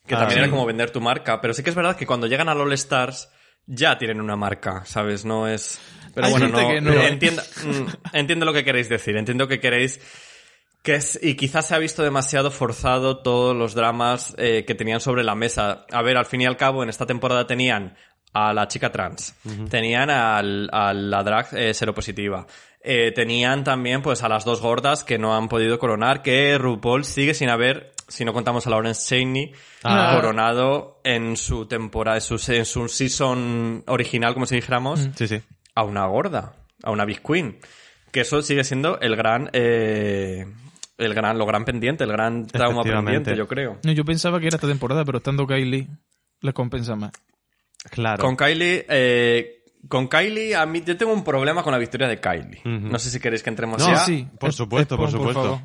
Que Ah, también sí. era como vender tu marca, pero sí que es verdad que cuando llegan al All Stars ya tienen una marca, ¿sabes? No es... Pero Hay bueno, no, entiendo, mm, entiendo lo que queréis decir, entiendo que queréis que es, y quizás se ha visto demasiado forzado todos los dramas eh, que tenían sobre la mesa. A ver, al fin y al cabo, en esta temporada tenían a la chica trans, tenían al, a la drag eh, seropositiva, eh, tenían también pues a las dos gordas que no han podido coronar, que RuPaul sigue sin haber, si no contamos a Lawrence Cheney, Ah. coronado en su temporada, en su, en su season original, como si dijéramos, Sí, sí. a una gorda, a una Big Queen. Que eso sigue siendo el gran, eh, el gran, lo gran pendiente, el gran trauma pendiente, yo creo. No, yo pensaba que era esta temporada, pero estando Kylie, les compensa más. Claro. Con Kylie, eh, con Kylie, a mí, yo tengo un problema con la victoria de Kylie. No sé si queréis que entremos No, ya. sí, por es- supuesto, por es- supuesto.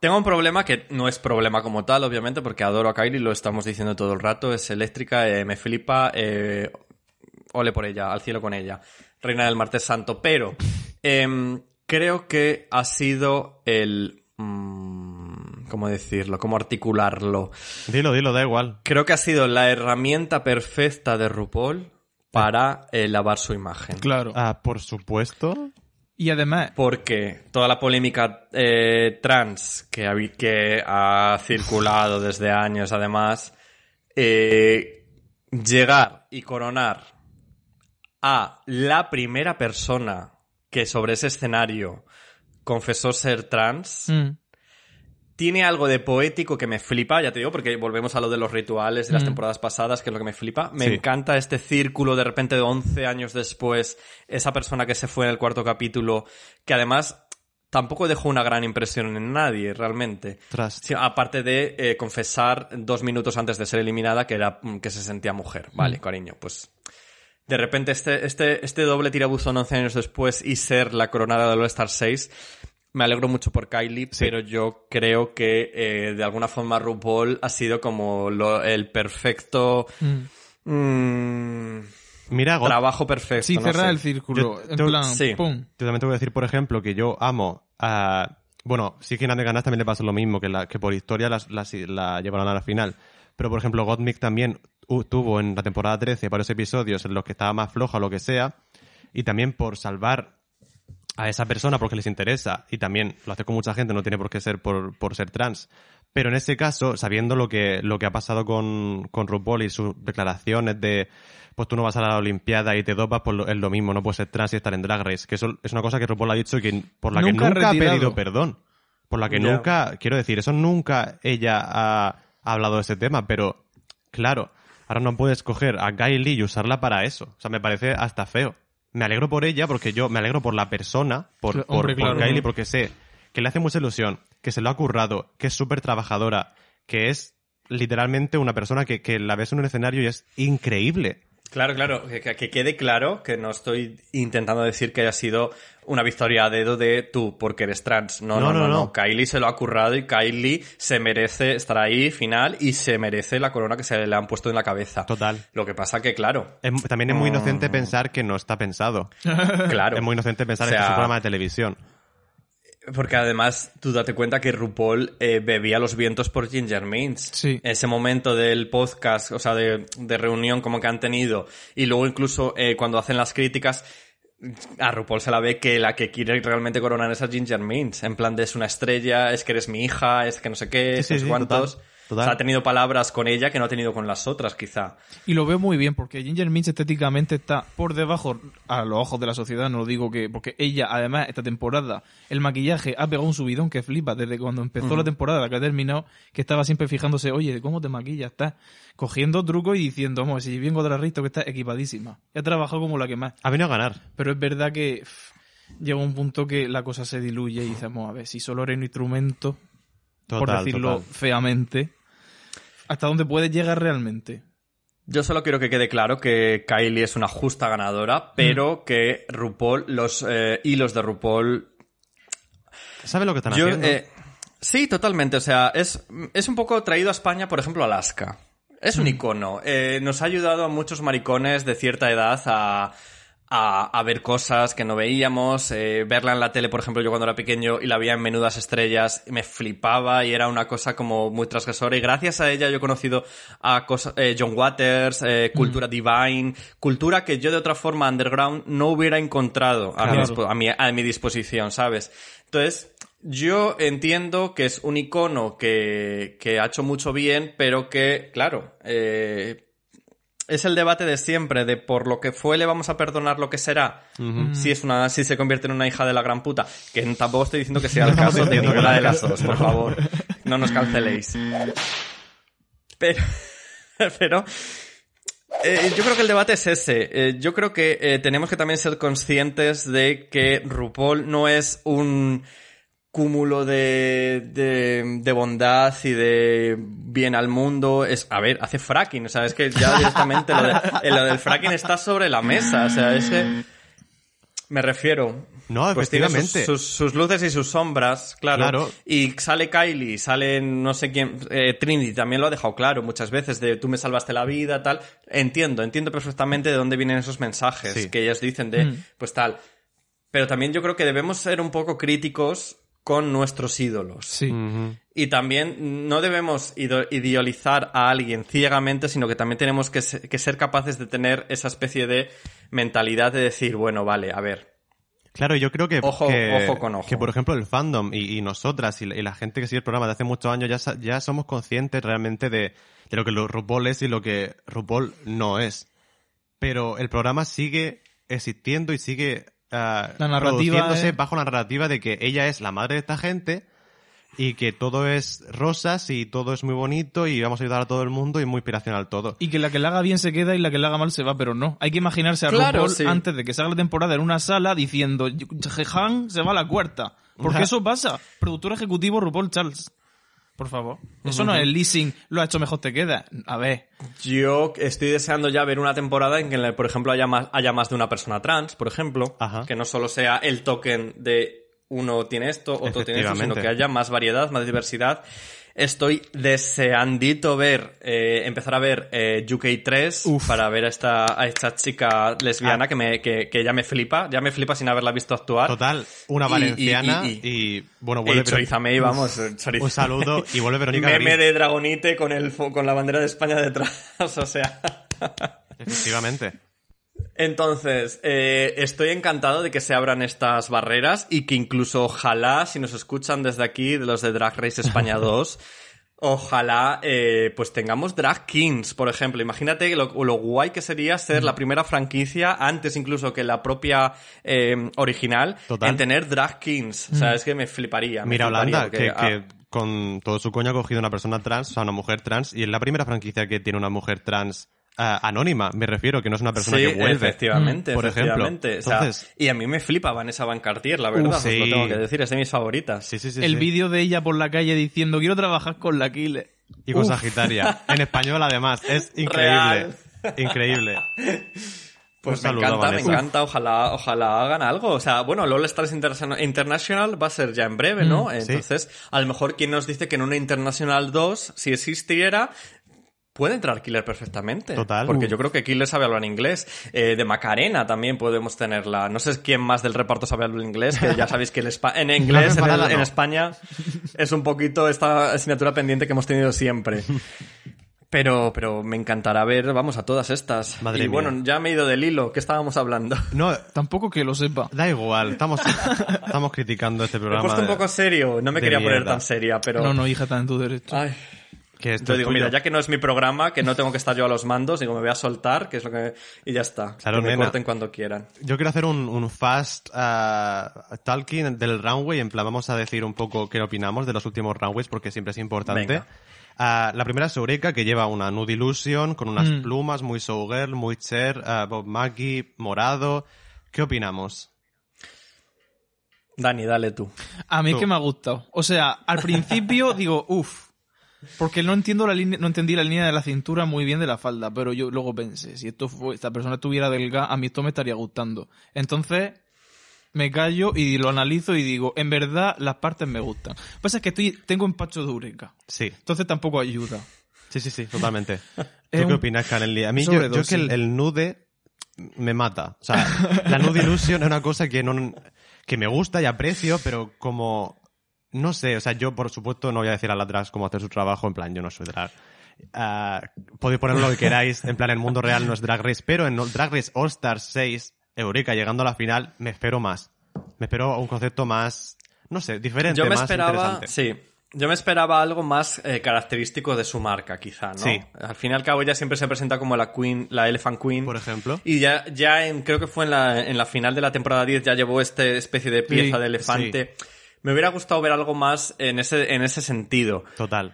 Tengo un problema que no es problema como tal, obviamente, porque adoro a Kylie, lo estamos diciendo todo el rato, es eléctrica, eh, me flipa, eh, ole por ella, al cielo con ella, reina del martes santo, pero em, creo que ha sido el... mm, ¿Cómo decirlo? ¿Cómo articularlo? Dilo, dilo, da igual. Creo que ha sido la herramienta perfecta de RuPaul para eh, lavar su imagen. Claro. Ah, por supuesto. Y además, Porque toda la polémica eh, trans que ha, habi- que ha circulado desde años, además, eh, llegar y coronar a la primera persona que sobre ese escenario confesó ser trans, mm, tiene algo de poético que me flipa, ya te digo, porque volvemos a lo de los rituales de las Mm. temporadas pasadas, que es lo que me flipa. Me Sí. encanta este círculo de repente de 11 años después, esa persona que se fue en el cuarto capítulo, que además tampoco dejó una gran impresión en nadie, realmente. Sí, aparte de eh, confesar dos minutos antes de ser eliminada que era mm, que se sentía mujer. Vale, Mm. cariño, pues de repente este, este, este doble tirabuzón 11 años después y ser la coronada de All Star 6, me alegro mucho por Kylie, pero yo creo que eh, de alguna forma RuPaul ha sido como lo- el perfecto... mm. mm, Mira, God, trabajo perfecto. sí, no cerrar sé. el círculo. Yo- en plan, sí. pum. Yo también te voy a decir, por ejemplo, que yo amo a... Bueno, sí que Nande Ganas también le pasó lo mismo, que, la, que por historia las- las- la, llevaron a la final. Pero, por ejemplo, Gottmik también uh, tuvo en la temporada 13 varios episodios en los que estaba más floja o lo que sea. Y también por salvar a esa persona porque les interesa. Y también lo hace con mucha gente, no tiene por qué ser por, por ser trans. Pero en ese caso, sabiendo lo que, lo que ha pasado con, con RuPaul y sus declaraciones de pues tú no vas a la Olimpiada y te dopas, pues es lo mismo, no puedes ser trans y estar en Drag Race. Que eso es una cosa que RuPaul ha dicho y que, por la Nunca ha que nunca ha pedido perdón. por la que nunca, quiero decir, eso nunca ella ha hablado de ese tema, pero claro, ahora no puedes coger a Kylie y usarla para eso. O sea, me parece hasta feo. Me alegro por ella porque yo me alegro por la persona, por, por, por. Kylie, porque sé que le hace mucha ilusión, que se lo ha currado, que es súper trabajadora, que es literalmente una persona que, que la ves en un escenario y es increíble. Claro, claro, que, que- que quede claro que no estoy intentando decir que haya sido una victoria a dedo de tú porque eres trans. No, no, no, no. Kylie se lo ha currado y Kylie se merece estar ahí final y se merece la corona que se le han puesto en la cabeza. Total. Lo que pasa que, claro, Es- también es muy inocente pensar que no está pensado. claro. Es muy inocente pensar O en que es un programa de televisión. Porque además, tú date cuenta que RuPaul eh, bebía los vientos por Ginger Mints. Sí. Ese momento del podcast, o sea, de, de reunión como que han tenido. Y luego incluso eh, cuando hacen las críticas, a RuPaul se la ve que la que quiere realmente coronar es a Ginger Mints. En plan de es una estrella, es que eres mi hija, es que no sé qué, Sí, es sí, cuántos. total, total. O sea, ha tenido palabras con ella que no ha tenido con las otras, quizá. Y lo veo muy bien porque Ginger Minch estéticamente está por debajo a los ojos de la sociedad, no lo digo que porque ella además esta temporada el maquillaje ha pegado un subidón que flipa desde cuando empezó la temporada, la que ha terminado, que estaba siempre fijándose, "Oye, ¿cómo te maquillas?" Estás cogiendo trucos y diciendo, "Vamos, si vengo de la Risto que está equipadísima." Y ha trabajado como la que más. Ha venido a ganar. Pero es verdad que pff, llega un punto que la cosa se diluye y decimos, a ver, si solo eres un instrumento, por decirlo total. feamente, ¿hasta dónde puedes llegar realmente? Yo solo quiero que quede claro que Kylie es una justa ganadora, pero que RuPaul, los eh, hilos de RuPaul ¿Sabe lo que están Yo, haciendo? eh, sí, totalmente. O sea, es, es un poco traído a España, por ejemplo, Alaska. Es Mm. un icono. Eh, nos ha ayudado a muchos maricones de cierta edad a, a, a ver cosas que no veíamos. eh, verla en la tele, por ejemplo, yo cuando era pequeño y la veía en Menudas Estrellas, me flipaba y era una cosa como muy transgresora. Y gracias a ella yo he conocido a cosas, eh, John Waters, eh, cultura divine, cultura que yo de otra forma underground no hubiera encontrado a, mi, a mi, a mi disposición, ¿sabes? Entonces, yo entiendo que es un icono que, que ha hecho mucho bien, pero que, claro, eh, es el debate de siempre, de por lo que fue le vamos a perdonar lo que será. Si es una, si se convierte en una hija de la gran puta. Que tampoco estoy diciendo que sea el caso de ninguna de las dos, por favor. No nos canceléis. Pero, *laughs* pero, eh, yo creo que el debate es ese. Eh, yo creo que eh, tenemos que también ser conscientes de que RuPaul no es un cúmulo de, de, de bondad y de bien al mundo. Es, a ver, hace fracking, o sea, es que ya *laughs* directamente lo, de- lo del fracking está sobre la mesa, o sea, es que... Me refiero. No, pues tiene sus, efectivamente. sus, sus luces y sus sombras, claro. Claro. Y sale Kylie, sale no sé quién, eh, Trinity también lo ha dejado claro muchas veces, de tú me salvaste la vida, tal. Entiendo, entiendo perfectamente de dónde vienen esos mensajes Sí. que ellas dicen de, Mm. pues tal. Pero también yo creo que debemos ser un poco críticos con nuestros ídolos. Sí. Y también no debemos idealizar a alguien ciegamente, sino que también tenemos que, se- que ser capaces de tener esa especie de mentalidad de decir, bueno, vale, a ver, Claro, yo creo que, Ojo- que, ojo con ojo. que, por ejemplo, el fandom y, y nosotras y la, y la gente que sigue el programa de hace muchos años ya, ya somos conscientes realmente de, de lo que lo- RuPaul es y lo que RuPaul no es. Pero el programa sigue existiendo y sigue ah, La narrativa produciéndose es- bajo la narrativa de que ella es la madre de esta gente y que todo es rosas y todo es muy bonito y vamos a ayudar a todo el mundo y muy inspiracional todo. Y que la que la haga bien se queda y la que la haga mal se va, pero no. Hay que imaginarse a Claro, RuPaul sí. antes de que salga la temporada en una sala diciendo Jehan se va a la cuarta. Porque eso pasa. Productor ejecutivo RuPaul Charles. Por favor. Eso no es el leasing, lo ha hecho mejor te queda. A ver. Yo estoy deseando ya ver una temporada en que, por ejemplo, haya más, haya más de una persona trans, por ejemplo. Ajá. Que no solo sea el token de uno tiene esto, otro tiene esto, sino que haya más variedad, más diversidad. Estoy deseandito ver, eh, empezar a ver eh, UK3 para ver a esta, a esta chica lesbiana Ah. que, me, que, que ya me flipa, ya me flipa sin haberla visto actuar. Total, una Y- valenciana y- y, bueno, Eh, vuelve Choriza May, vamos. Choriza- un saludo y vuelve *laughs* Verónica Meme de Dragonite con, el, con la bandera de España detrás, *laughs* o sea... Efectivamente. Entonces, eh, estoy encantado de que se abran estas barreras y que incluso ojalá, si nos escuchan desde aquí, de los de Drag Race España *laughs* 2, Ojalá eh, pues tengamos drag kings, por ejemplo. Imagínate lo, lo guay que sería ser la primera franquicia, antes incluso que la propia eh, original, Total. en tener drag kings. O sea, es que me fliparía. me Mira, fliparía, Holanda, porque, que, ah, que con todo su coño ha cogido una persona trans, o sea, una mujer trans, y es la primera franquicia que tiene una mujer trans anónima, me refiero, que no es una persona sí, que vuelve. efectivamente, por ejemplo. efectivamente. O sea, Entonces- y a mí me flipa Vanessa Van Cartier, la verdad, Uh, os lo tengo que decir, es de mis favoritas. Sí, sí, sí. el sí. vídeo de ella por la calle diciendo quiero trabajar con la Kile. Y con Uf. Sagitaria. *laughs* En español, además. Es increíble. Real. Increíble. *laughs* Pues me encanta, me encanta, ojalá, ojalá hagan algo. O sea, bueno, LOL Stars Interna- International va a ser ya en breve, ¿no? Mm, sí. Entonces, a lo mejor quien nos dice que en una International 2, si existiera, puede entrar Killer perfectamente. Total. Porque Uh. yo creo que Killer sabe hablar inglés. Eh, de Macarena también podemos tenerla. No sé quién más del reparto sabe hablar inglés, que ya sabéis que el espa- en *laughs* inglés, en, el-. España, es un poquito esta asignatura pendiente que hemos tenido siempre. Pero, pero me encantará ver, vamos, a todas estas. Madre y mía. bueno, ya me he ido del hilo. ¿Qué estábamos hablando? No, Tampoco que lo sepa. da igual. Estamos, estamos criticando este *laughs* Me he programa. puesto un poco serio. No me quería poner tan seria, pero... No, no, hija, está en tu derecho. Ay. Que esto Yo es digo, tuyo. mira, ya que no es mi programa, que no tengo que estar yo a los mandos, digo, me voy a soltar, que es lo que... Y ya está. Claro, que me nena. corten cuando quieran. Yo quiero hacer un, un fast uh, talking del runway. En plan, vamos a decir un poco qué opinamos de los últimos runways porque siempre es importante. Uh, la primera es Eureka, que lleva una Nude Illusion con unas Mm. plumas, muy showgirl, muy Cher, uh, Bob Mackie, morado. ¿Qué opinamos? Dani, dale tú. A mí es Tú. que me ha gustado. O sea, al principio *laughs* digo, uff. Porque no entiendo la línea, no entendí la línea de la cintura muy bien de la falda, pero yo luego pensé, si esto fue, esta persona estuviera delgada, a mí esto me estaría gustando. Entonces, me callo y lo analizo y digo, en verdad las partes me gustan. Lo que pasa es que estoy, tengo empacho de Eureka. Sí, Entonces tampoco ayuda. sí, sí, sí, totalmente. *laughs* ¿Tú qué un- opinas, Canelli? A mí yo, yo que el, el nude me mata. O sea, la Nude Illusion es una cosa que no que me gusta y aprecio, pero como no sé, o sea, yo por supuesto no voy a decir a las drags cómo hacer su trabajo, en plan, yo no soy drag. Ah, podéis poner lo que queráis, en plan, el mundo real no es Drag Race, pero en Drag Race All Stars 6, Eureka llegando a la final, me espero más. Me espero un concepto más, no sé, diferente, Yo me más esperaba, interesante. sí, yo me esperaba algo más eh, característico de su marca, quizá, ¿no? Sí. Al fin y al cabo ella siempre se presenta como la Queen, la Elephant Queen. Por ejemplo. Y ya, ya en, creo que fue en la, en la final de la temporada 10 ya llevó este especie de pieza Sí, de elefante. Me hubiera gustado ver algo más en ese, en ese sentido. Total.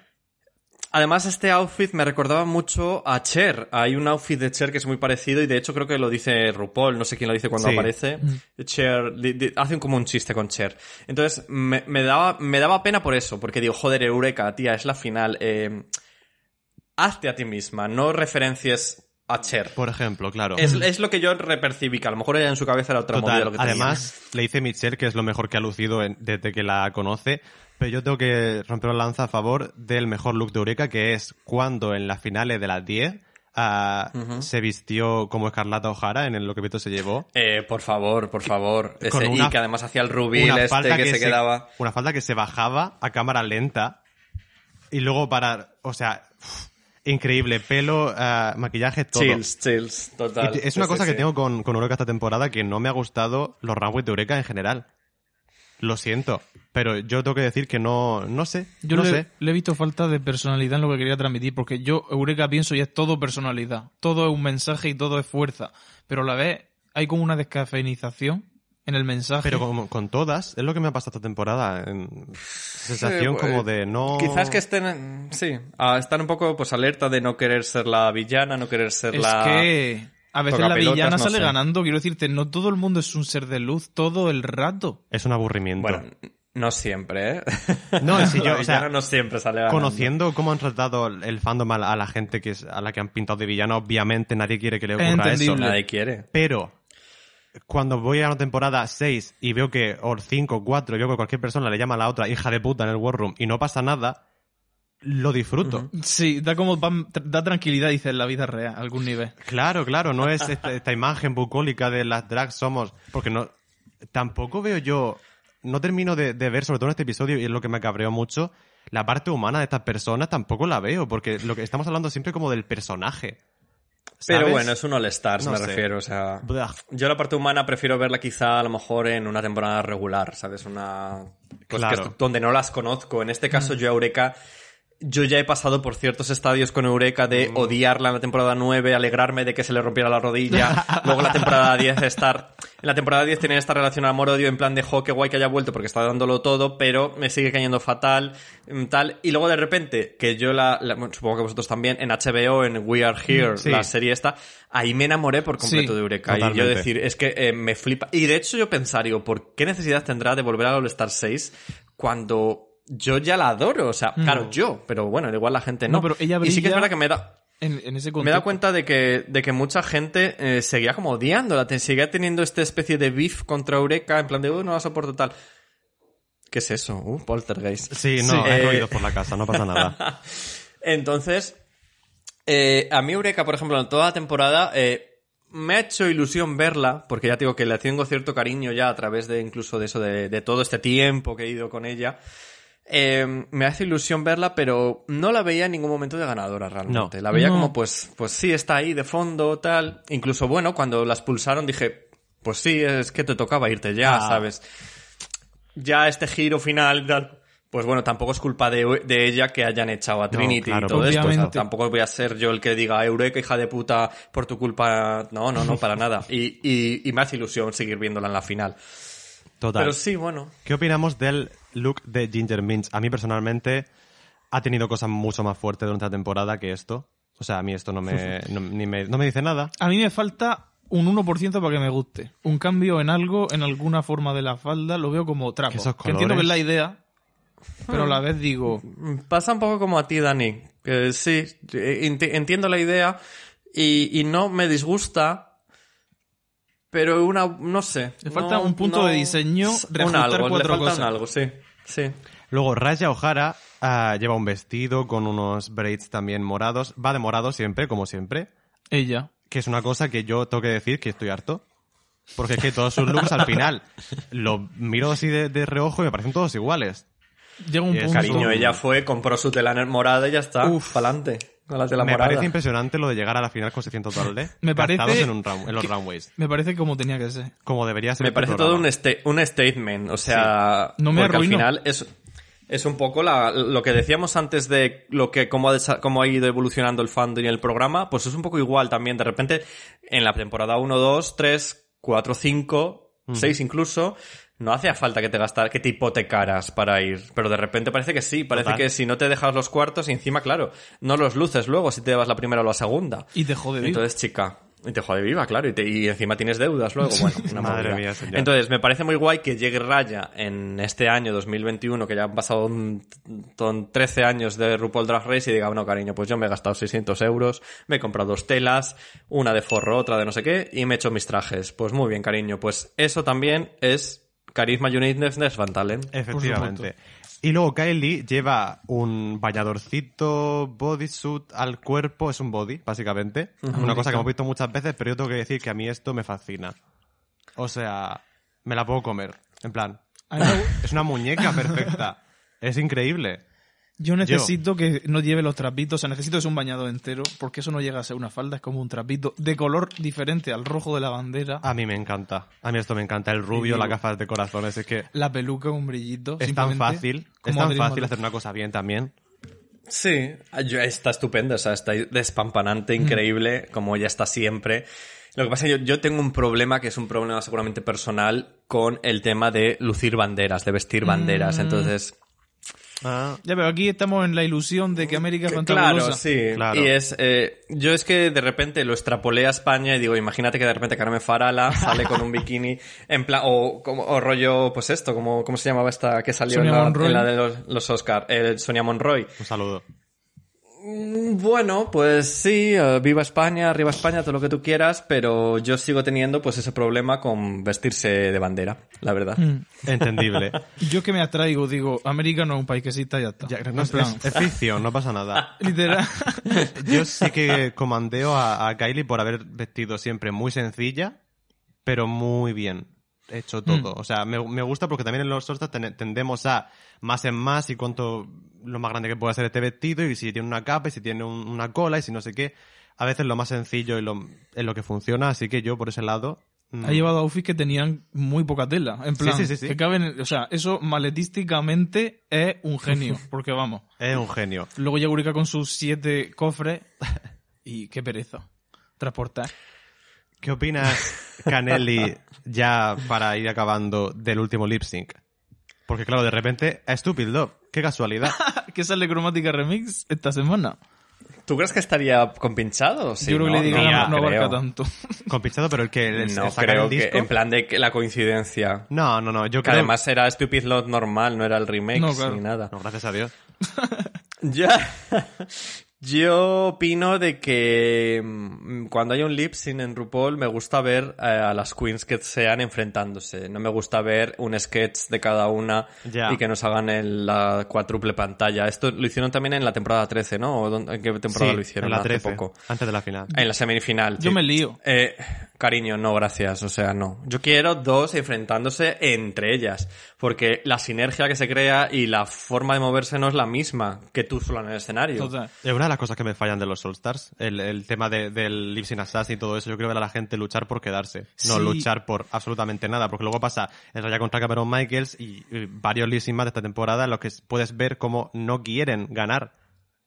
Además, este outfit me recordaba mucho a Cher. Hay un outfit de Cher que es muy parecido y de hecho creo que lo dice RuPaul, no sé quién lo dice cuando Sí. aparece. Cher, di- di- hacen como un chiste con Cher. Entonces, me, me daba, me daba pena por eso, porque digo, joder, Eureka, tía, es la final. Eh, hazte a ti misma, no referencies a Cher. Por ejemplo, claro. Es, es lo que yo repercibí, que a lo mejor ella en su cabeza era otra movida Total. lo que tenía. Además, le dice Michelle que es lo mejor que ha lucido en- desde que la conoce. Pero yo tengo que romper la lanza a favor del mejor look de Eureka, que es cuando en las finales de las 10 ah, se vistió como Escarlata O'Hara en el lo que Vito se llevó. Eh, por favor, por favor. Ese- Con una- y que además hacía el rubil este que, se, quedaba. Una falda que se bajaba a cámara lenta y luego para... O sea, uf, increíble. Pelo, ah, maquillaje, todo. Chills, chills, total. Y es una Sí, cosa sí, que sí. tengo con, con Eureka esta temporada que no me ha gustado los runways de Eureka en general. Lo siento, pero yo tengo que decir que no, no sé, Yo no le, sé. le he visto falta de personalidad en lo que quería transmitir, porque yo, Eureka, pienso y es todo personalidad. Todo es un mensaje y todo es fuerza. Pero a la vez hay como una descafeinización en el mensaje. Pero con, con todas, es lo que me ha pasado esta temporada. en- sensación Sí, como pues, de no... Quizás que estén, sí, a estar un poco pues alerta de no querer ser la villana, no querer ser es la... que a veces la villana no sale sé. ganando. Quiero decirte, no todo el mundo es un ser de luz todo el rato. Es un aburrimiento. Bueno, no siempre, ¿eh? No, si *laughs* yo, la o sea, villana no siempre sale ganando. Conociendo cómo han tratado el fandom a la, a la gente que es, a la que han pintado de villana, obviamente nadie quiere que le Es ocurra eso. entendible. Nadie quiere. Pero cuando voy a una temporada 6 y veo que, o 5, 4, y veo que cualquier persona le llama a la otra hija de puta en el war room y no pasa nada, lo disfruto. Sí, da como da tranquilidad, dice, en la vida real, a algún nivel. Claro, claro, no es *laughs* esta, esta imagen bucólica de las drags somos, porque no, tampoco veo yo, no termino de, de ver, sobre todo en este episodio, y es lo que me cabreó mucho, la parte humana de estas personas tampoco la veo, porque lo que estamos hablando siempre como del personaje. Pero bueno, es un All-Stars, No me sé. refiero, o sea... Blah. Yo la parte humana prefiero verla quizá a lo mejor en una temporada regular, ¿sabes? Una... Claro. que donde no las conozco. En este caso yo a Eureka yo ya he pasado por ciertos estadios con Eureka de Mm. odiarla en la temporada 9, alegrarme de que se le rompiera la rodilla, *laughs* luego la temporada 10 estar... En la temporada 10 tener esta relación amor-odio en plan de, jo, qué guay que haya vuelto porque está dándolo todo, pero me sigue cayendo fatal, mm, tal. Y luego de repente, que yo la, la- bueno, supongo que vosotros también, en HBO, en We Are Here, Sí. la serie esta, ahí me enamoré por completo Sí, de Eureka. Y yo decir, es que eh, me flipa. Y de hecho yo pensar, digo, ¿por qué necesidad tendrá de volver a All Star 6 cuando yo ya la adoro? O sea, claro, yo, pero bueno, igual la gente no. No, pero ella y sí que es verdad que me da... En, en ese Me he dado cuenta de que, de que mucha gente eh, seguía como odiándola, te- seguía teniendo esta especie de beef contra Eureka, en plan de, uy, no la soporto tal. ¿Qué es eso? Uh, poltergeist. Sí, no, Sí. hay Eh, ruidos por la casa, no pasa nada. *laughs* Entonces, eh, a mí Eureka, por ejemplo, en toda la temporada, eh, me ha hecho ilusión verla, porque ya te digo que le tengo cierto cariño ya a través de incluso de eso, de, de todo este tiempo que he ido con ella. Eh, me hace ilusión verla, pero no la veía en ningún momento de ganadora realmente. No. La veía No. como, pues, pues sí, está ahí de fondo, tal. Incluso, bueno, cuando la expulsaron dije, pues sí, es que te tocaba irte ya, Ah. ¿sabes? Ya este giro final y tal. Pues bueno, tampoco es culpa de, de ella que hayan echado a Trinity claro, y todo esto. O sea, obviamente. tampoco voy a ser yo el que diga, Eureka, hija de puta, por tu culpa. No, no, no, para nada. Y, y, y me hace ilusión seguir viéndola en la final. Total. Pero sí, bueno. ¿Qué opinamos del look de Ginger Minch? A mí personalmente ha tenido cosas mucho más fuertes durante la temporada que esto. O sea, a mí esto no me, *laughs* no, ni me, no me dice nada. A mí me falta un 1% para que me guste. Un cambio en algo, en alguna forma de la falda, lo veo como trapo. Que esos Que entiendo que es la idea, pero a la vez digo, Pasa un poco como a ti, Dani. Sí, enti- entiendo la idea y, y no me disgusta. Pero una, no sé. Le falta no- un punto no- de diseño, un algo, cuatro le falta cosas. un algo, sí. Sí. Luego, Raya O'Hara ah, lleva un vestido con unos braids también morados. Va de morado siempre, como siempre. ella. Que es una cosa que yo tengo que decir que estoy harto. Porque es que todos sus looks al final lo miro así de, de reojo y me parecen todos iguales. Llega un Y es punto... Cariño, ella fue, compró su tela morada y ya está. Uf. pa'lante. Con la tela me morada. parece impresionante lo de llegar a la final con 600 *laughs* dólares Me parece en, un round- en los que- runways. Me parece como tenía que ser. Como debería ser Me parece todo un, sta- un statement, o sea, No me porque al arruino. final es, es un poco la- lo que decíamos antes de lo que cómo ha, cómo ha ido evolucionando el fandom y el programa, pues es un poco igual también. De repente, en la temporada 1, 2, 3, 4, 5, 6 incluso, no hacía falta que te gastar, que te hipotecaras para ir. Pero de repente parece que sí, parece Total. que si no te dejas los cuartos y encima, claro, no los luces luego si te llevas la primera o la segunda. Y te jode vivo. Entonces, chica, y te jode viva, claro, y, te- y encima tienes deudas luego. Bueno, una *laughs* Madre mía, señor. Entonces, me parece muy guay que llegue Raya en este año 2021, que ya han pasado un, ton- 13 años de RuPaul Drag Race, y diga, bueno, cariño, pues yo me he gastado 600 euros, me he comprado dos telas, una de forro, otra de no sé qué, y me he hecho mis trajes. Pues muy bien, cariño, pues eso también es carisma y uniqueness de Van Talent. Efectivamente. Y luego Kylie lleva un bañadorcito bodysuit al cuerpo, es un body, básicamente. Una cosa que hemos visto muchas veces, pero yo tengo que decir que a mí esto me fascina. O sea, me la puedo comer. En plan, es una muñeca perfecta. Es increíble. Yo necesito que no lleve los trapitos, o sea, necesito que sea un bañado entero, porque eso no llega a ser una falda, es como un trapito de color diferente al rojo de la bandera. A mí me encanta. A mí esto me encanta. El rubio, las gafas de corazones, es que La peluca con brillito. es tan fácil. Es tan fácil hacer una cosa bien también. Sí, está estupenda, o sea, está despampanante, Mm. increíble, como ella está siempre. Lo que pasa es que yo, yo tengo un problema, que es un problema seguramente personal, con el tema de lucir banderas, de vestir Mm. banderas. Entonces, Ah, Ya, pero aquí estamos en la ilusión de que América es claro, sí. Claro. Y es, eh, yo es que de repente lo extrapolé a España y digo, imagínate que de repente Carmen Farala *laughs* sale con un bikini en plan, o, rollo, pues esto, como, ¿cómo se llamaba esta que salió en la, Monroy. en la de los, los Oscar? El Sonia Monroy. un saludo. Mm, Bueno, pues sí, eh, viva España, arriba España, todo lo que tú quieras, pero yo sigo teniendo pues ese problema con vestirse de bandera, la verdad. Mm. Entendible. *laughs* Yo que me atraigo, digo, América no es un país que exista, ya está. Ya, En no, es, plan, es- es ficción, no pasa nada. *laughs* literal. *laughs* Yo sí que comandeo a, a Kylie por haber vestido siempre muy sencilla, pero muy bien hecho todo. O sea, me, me gusta porque también en los ten- tendemos a más en más y cuánto lo más grande que puede ser este vestido y si tiene una capa y si tiene un- una cola y si no sé qué. A veces lo más sencillo y lo, es lo que funciona, así que yo por ese lado ha llevado outfits que tenían muy poca tela. En plan, sí, sí, sí. que caben, o sea, eso maletísticamente es un genio, *laughs* porque vamos. Es un genio. Luego llega Eureka con sus siete cofres y qué pereza. Transportar. ¿Qué opinas, Canelli, ya para ir acabando del último lip sync? Porque claro, de repente, Stupid Love. Qué casualidad. *laughs* ¿Qué sale Cromática Remix esta semana? ¿Tú crees que estaría compinchado? Sí, Yo creo que no, Lady no, no, abarca tanto. *laughs* Compinchado, pero el que le No saca creo el que, disco. en plan de que la coincidencia. No, no, no. Yo Que creo... además era Stupid Lot normal, no era el remake No, claro. ni nada. No, gracias a Dios. *laughs* Ya. Yo opino de que mm, cuando hay un lip sync en RuPaul me gusta ver eh, a las queens que sean enfrentándose. No me gusta ver un sketch de cada una y que nos hagan en la cuádruple pantalla. Esto lo hicieron también en la temporada 13, ¿no? ¿O dónde- ¿En qué temporada Sí, lo hicieron? en la Hace 13, poco. antes de la final. En la semifinal. Yo sí. me lío. Eh, cariño, no, gracias. O sea, no. Yo quiero dos enfrentándose entre ellas. Porque la sinergia que se crea y la forma de moverse no es la misma que tú sola en el escenario. Total. Es una de las cosas que me fallan de los All Stars, el, el tema de- del Lip Sync Assassin y todo eso. Yo quiero ver a la gente luchar por quedarse, no Sí. luchar por absolutamente nada, porque luego pasa el Raya contra Cameron Michaels y, y varios Lip Sync más de esta temporada en los que puedes ver cómo no quieren ganar.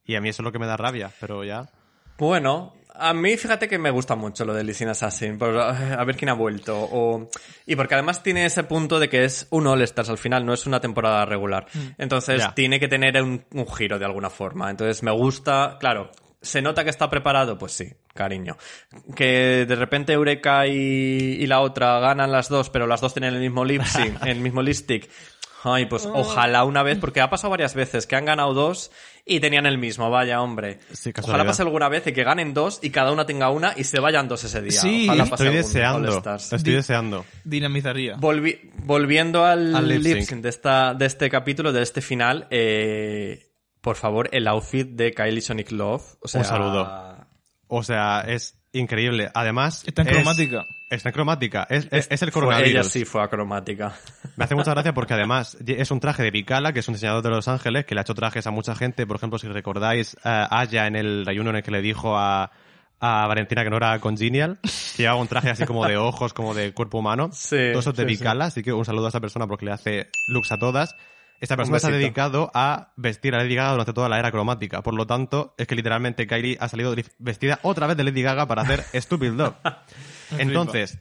Y a mí eso es lo que me da rabia, pero ya. Bueno, a mí fíjate que me gusta mucho lo de Lizzie Assassin, por, a ver quién ha vuelto. O, y porque además tiene ese punto de que es un All-Stars al final, no es una temporada regular. Entonces Ya. tiene que tener un, un giro de alguna forma. Entonces me gusta, claro, ¿se nota que está preparado? Pues sí, cariño. Que de repente Eureka y, y la otra ganan las dos, pero las dos tienen el mismo lip *laughs* sync, el mismo lipstick. Ay, pues ojalá una vez, porque ha pasado varias veces que han ganado dos y tenían el mismo, vaya hombre. Sí, ojalá pase alguna vez y que ganen dos y cada una tenga una y se vayan dos ese día. Sí, Ojalá pase Estoy deseando, estoy Di- deseando. Dinamizaría. Volvi- volviendo al, Al lip lip sync. sync de, esta, de este capítulo, de este final, eh, por favor, el outfit de Kylie Sonic Love. O sea, Un saludo. O sea, es increíble. Además... Está en es- cromática. Está en cromática. Es, es, es el fue- coronavirus. ella sí fue acromática. Me hace mucha gracia porque *laughs* además es un traje de Vicala, que es un diseñador de Los Ángeles, que le ha hecho trajes a mucha gente. Por ejemplo, si recordáis, eh, Aya en el reunion en el que le dijo a, a Valentina que no era congenial, que llevaba un traje así como de ojos, como de cuerpo humano. *laughs* Sí, Todo eso es de sí, Vicala, así que un saludo a esa persona porque le hace looks a todas. Esta persona se ha dedicado a vestir a Lady Gaga durante toda la era cromática. Por lo tanto, es que literalmente Kylie ha salido vestida otra vez de Lady Gaga para hacer *laughs* Stupid Love. Entonces...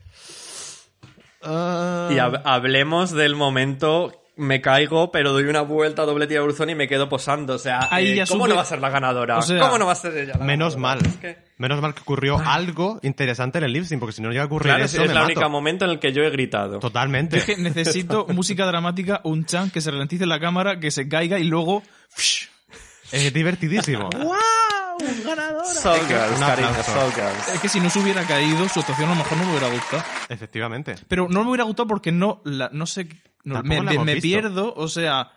ah, Y hab- hablemos del momento. Me caigo, pero doy una vuelta, doble tira bruzón y me quedo posando. O sea, Ahí eh, ya ¿cómo sube- no va a ser la ganadora? O sea, ¿Cómo no va a ser ella la Menos ganadora? mal. Es que- Menos mal que ocurrió algo interesante en el lip porque si no llega a ocurrir Claro, es, eso, es me el mato. único momento en el que yo he gritado. Totalmente. Es que necesito *laughs* música dramática, un chan que se ralentice la cámara, que se caiga y luego... Es divertidísimo. *laughs* ¡Wow! ¡Ganadora! Soul Girls, Un cariño, aplauso. Soul Girls. Es que si no se hubiera caído, su actuación a lo mejor no me hubiera gustado. Efectivamente. Pero no me hubiera gustado porque no, la, no sé, no, me, me visto. pierdo, o sea,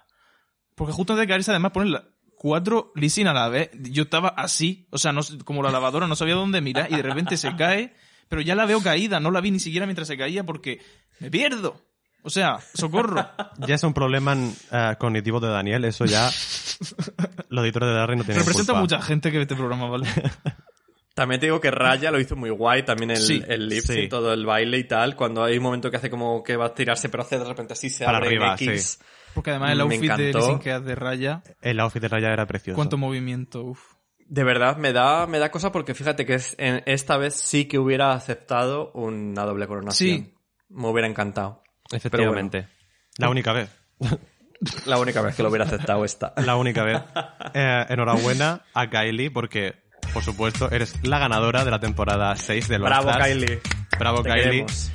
porque justo antes de caerse además ponen la- cuatro lisin a la vez, yo estaba así, o sea, no, como la lavadora, no sabía dónde mirar y de repente se cae, pero ya la veo caída, no la vi ni siquiera mientras se caía porque me pierdo. O sea, socorro. *laughs* Ya es un problema eh, cognitivo de Daniel, eso ya *laughs* los editores de Darry no tienen Representa culpa. mucha gente que ve este programa, ¿vale? *laughs* También te digo que Raya lo hizo muy guay, también el, Sí, el lip sí. todo el baile y tal. Cuando hay un momento que hace como que va a tirarse, pero hace de repente así se Para abre arriba. Porque además el outfit de que de raya, El outfit de Raya era precioso. cuánto movimiento, uf. De verdad, me da, me da cosa porque fíjate que es, en, esta vez sí que hubiera aceptado una doble coronación. Sí. Me hubiera encantado. Efectivamente. La única vez. *laughs* La única vez que lo hubiera aceptado esta. *laughs* La única vez. Eh, enhorabuena a Kylie porque, por supuesto, eres la ganadora de la temporada 6 del Bravo, Stars. Kylie. Bravo, Te Kylie. queremos.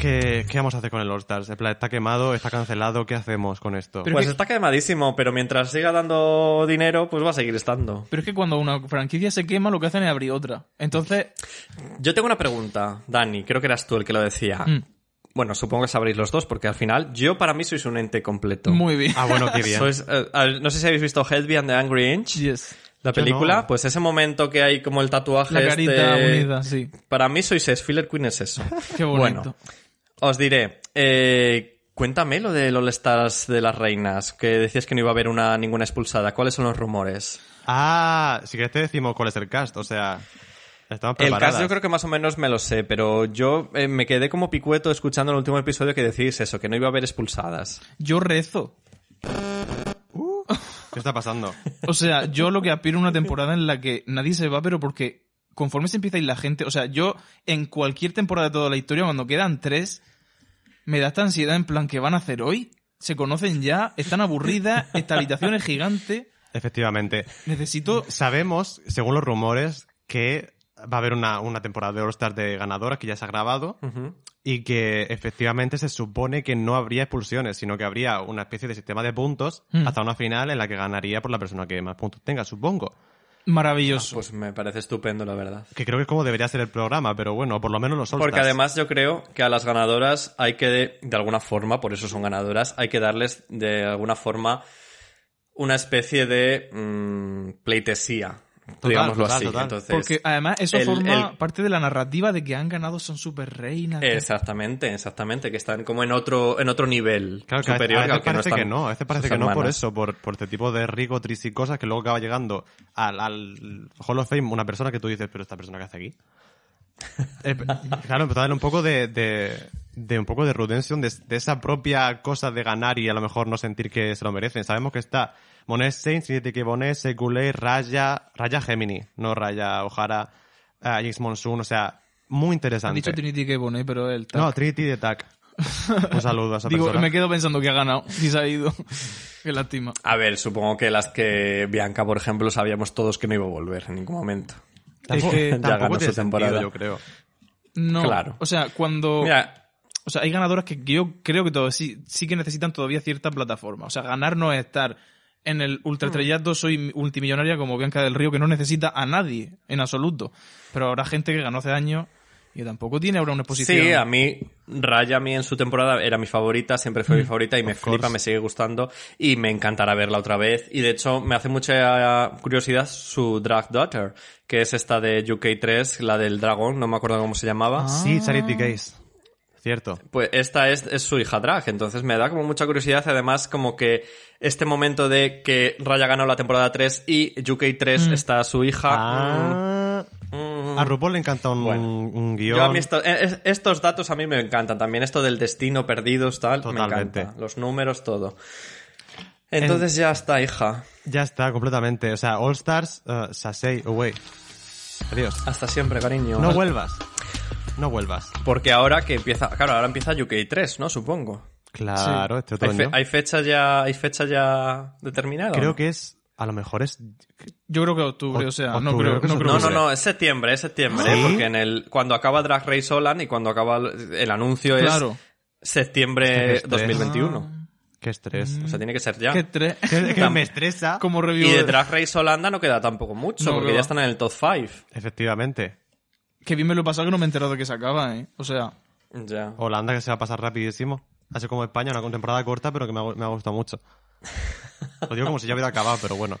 ¿Qué, ¿Qué vamos a hacer con el All Stars? En plan, está quemado, está cancelado, ¿qué hacemos con esto? Pero- Pues que- está quemadísimo, pero mientras siga dando dinero, pues va a seguir estando. Pero es que cuando una franquicia se quema, lo que hacen es abrir otra. Entonces, Yo tengo una pregunta, Dani, creo que eras tú el que lo decía. Mm. Bueno, supongo que sabréis los dos, porque al final, yo para mí sois un ente completo. muy bien. Ah, bueno, qué bien. Sois, eh, no sé si habéis visto Headby and the Angry Inch, Yes. la película. no. Pues ese momento que hay como el tatuaje La carita este- unida, sí. Para mí sois es, Filler Queen es eso. *laughs* Qué bonito. Bueno, os diré, eh, cuéntame lo del All Stars de las reinas, que decías que no iba a haber una, ninguna expulsada. ¿Cuáles son los rumores? Ah, si quieres te decimos cuál es el cast, o sea... Estamos El caso yo creo que más o menos me lo sé, pero yo eh, me quedé como picueto escuchando el último episodio que decís eso, que no iba a haber expulsadas. Yo rezo. ¿Qué está pasando? O sea, yo lo que aspiro a una temporada en la que nadie se va, pero porque conforme se empieza a ir la gente, o sea, yo en cualquier temporada de toda la historia, cuando quedan tres, me da esta ansiedad en plan, ¿qué van a hacer hoy? Se conocen ya, están aburridas, *laughs* esta habitación es gigante, Efectivamente. necesito... Sabemos, según los rumores, que va a haber una, una temporada de All-Stars de ganadoras que ya se ha grabado y que efectivamente se supone que no habría expulsiones, sino que habría una especie de sistema de puntos Hmm. hasta una final en la que ganaría por la persona que más puntos tenga, supongo. Maravilloso. Pues me parece estupendo, la verdad. Que creo que es como debería ser el programa, pero bueno, por lo menos los. Porque además yo creo que a las ganadoras hay que, de, de alguna forma, por eso son ganadoras, hay que darles de alguna forma una especie de mm, pleitesía, digámoslo total, así. total. Entonces, Porque además eso el- forma el- parte de la narrativa de que han ganado, son super reinas. Exactamente, exactamente, que están como en otro, en otro nivel Claro que a- superior a veces que no parece están que no, a veces parece que no por eso, por, por este tipo de rico, triste y cosas que luego acaba llegando al, al Hall of Fame una persona que tú dices, pero esta persona que hace aquí. Eh, *laughs* claro, empezó a darle un poco de, de, de un poco de redemption, de, de esa propia cosa de ganar y a lo mejor no sentir que se lo merecen. Sabemos que está Monet Saint, Trinity que Bonet, Seculé, Raya, Raya Gemini, no Raya O'Hara, uh, Jinx Monsoon, o sea, muy Han interesante. dicho Trinity que pone, pero él... no, Trinity de TAC. *laughs* Un saludo a esa Digo, persona. me quedo pensando que ha ganado y se ha ido. *laughs* Qué lástima. A ver, supongo que las que Bianca, por ejemplo, sabíamos todos que no iba a volver en ningún momento. Es *laughs* que ya tampoco ganó su temporada. sentido, yo creo. No, Claro. o sea, cuando... Mira, O sea, hay ganadoras que yo creo que todo, sí, sí que necesitan todavía cierta plataforma. O sea, ganar no es estar en el ultra estrellato, soy multimillonaria como Bianca del Río, que no necesita a nadie, en absoluto. Pero habrá gente que ganó hace años y que tampoco tiene ahora una exposición. Sí, a mí, Raya a mí en su temporada era mi favorita, siempre fue mi favorita y me flipa, me sigue gustando y me encantará verla otra vez. Y de hecho, me hace mucha curiosidad su Drag Daughter, que es esta de UK3, la del dragón, no me acuerdo cómo se llamaba. Sí, Charity Case. Cierto. Pues esta es, es su hija drag, entonces me da como mucha curiosidad, además como que este momento de que Raya ganó la temporada 3 y UK3 está su hija. Ah, mm, a RuPaul le encanta un, Bueno. un guion. Yo a mí esto- eh, es- estos datos a mí me encantan también, esto del destino perdidos, tal, me Totalmente. encanta. Los números, todo. Entonces ya está, hija. Ya está, completamente. O sea, All Stars, uh, Sasei, away. Adiós. Hasta siempre, cariño. No vuelvas. No vuelvas. Porque ahora que empieza, claro, ahora empieza UK3, ¿no? Supongo. Claro, este ¿Hay, fe- hay fecha ya, hay fecha ya determinada? Creo que es, a lo mejor es... Yo creo que octubre, o sea, no Octubre, creo, creo que no es creo No, que no, sea. no, es septiembre, es septiembre, ¿Sí? ¿eh? porque en el, cuando acaba Drag Race Holland y cuando acaba el el anuncio Claro. es septiembre Qué estrés. 2021. Qué estrés. O sea, tiene que ser ya. Qué tre- *laughs* Que, que me estresa. Como review Y de Drag Race Holanda no queda tampoco mucho, No, porque que ya están en el top 5. Efectivamente. Que bien me lo he pasado que no me he enterado de que se acaba, ¿eh? O sea, Ya. Holanda que se va a pasar rapidísimo. Así como España, una temporada corta, pero que me ha, me ha gustado mucho. *laughs* Lo digo como si ya hubiera acabado, pero bueno.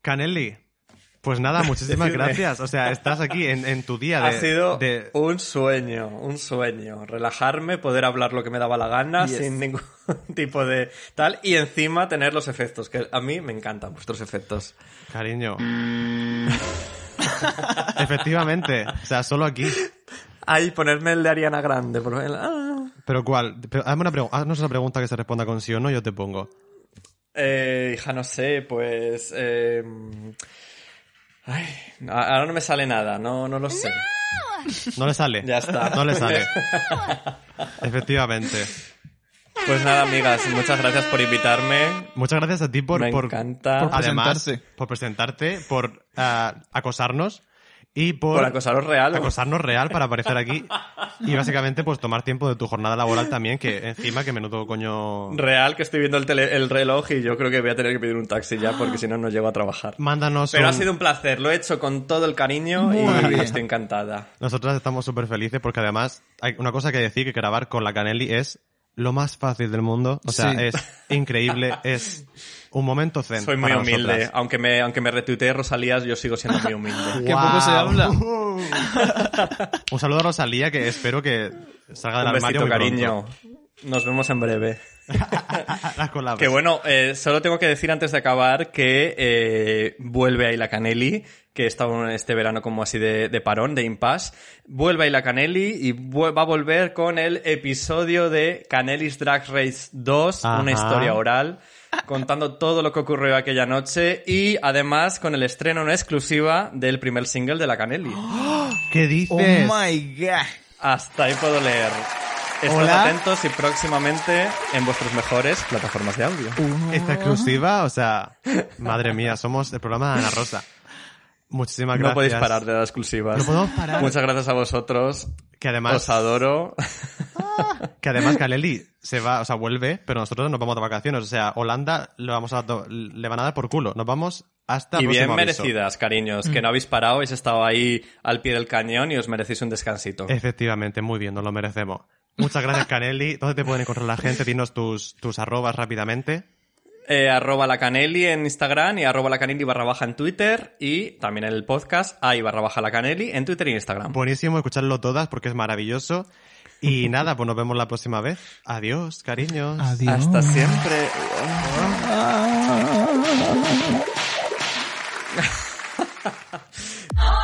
Canelli, pues nada, *laughs* muchísimas gracias. O sea, estás aquí en, en tu día de... ha sido de- un sueño, un sueño. Relajarme, poder hablar lo que me daba la gana Yes. sin ningún *laughs* tipo de tal. Y encima tener los efectos, que a mí me encantan vuestros efectos. Cariño. *laughs* Efectivamente. O sea, solo aquí. Ay, ponerme el de Ariana Grande. Por ejemplo. Ah. Pero ¿cuál? Pero hazme una pregunta. Haznos una pregunta que se responda con sí o no, yo te pongo. Eh, hija, no sé, pues... eh, Ay, ahora no me sale nada, no, no lo sé. No le sale. Ya está. No le sale. *laughs* Efectivamente. Pues nada, amigas, muchas gracias por invitarme. Muchas gracias a ti por, me por, encanta. Por- además, presentarse. por presentarte, por ah, acosarnos y por, Por acosaros real. acosarnos real para aparecer aquí y básicamente pues tomar tiempo de tu jornada laboral también, que encima que menudo coño... Real que estoy viendo el, tele- el reloj y yo creo que voy a tener que pedir un taxi ya porque si no, no llego a trabajar. Mándanos Pero ha sido un placer, lo he hecho con todo el cariño Muy y bien. estoy encantada. Nosotras estamos súper felices porque además hay una cosa que decir que grabar con la Canelli es lo más fácil del mundo. O sea, Sí. es increíble, es un momento zen. Soy muy para humilde, nosotras. aunque me, aunque me retuitee Rosalías, yo sigo siendo muy humilde. *laughs* que poco se habla. Un saludo a Rosalía que espero que salga del un armario besito, muy cariño. pronto. Nos vemos en breve. *laughs* Que bueno, eh, solo tengo que decir antes de acabar que eh, vuelve Ayla Canelli, que está este verano como así de, de parón, de impasse. Vuelve Ayla Canelli y va a volver con el episodio de Canelli's Drag Race 2, Ajá. una historia oral, contando todo lo que ocurrió aquella noche y además con el estreno en exclusiva del primer single de la Canelli. *gasps* ¿Qué dices? Oh my god. Hasta ahí puedo leer. Estad Hola. atentos y próximamente en vuestras mejores plataformas de audio. Esta exclusiva, o sea, madre mía, somos el programa de Ana Rosa. Muchísimas No gracias. podéis parar de dar exclusivas. No podemos parar. Muchas gracias a vosotros. Que además, Os adoro. *laughs* que además Galeli se va, o sea, vuelve, pero nosotros nos vamos de vacaciones. O sea, Holanda le vamos a le van a dar por culo. Nos vamos hasta y bien aviso. merecidas, cariños. Que no habéis parado, habéis estado ahí al pie del cañón y os merecéis un descansito. Efectivamente, muy bien, nos lo merecemos. Muchas gracias, *laughs* Canelli. ¿Dónde te pueden encontrar la gente? Dinos tus, tus arrobas rápidamente. Eh, arroba la Canelli en Instagram y arroba la Canelli barra baja en Twitter y también en el podcast ahí barra baja la Canelli en Twitter y Instagram. Buenísimo escucharlo todas porque es maravilloso. Y *laughs* nada, pues nos vemos la próxima vez. Adiós, cariños. Adiós. Hasta siempre. *laughs*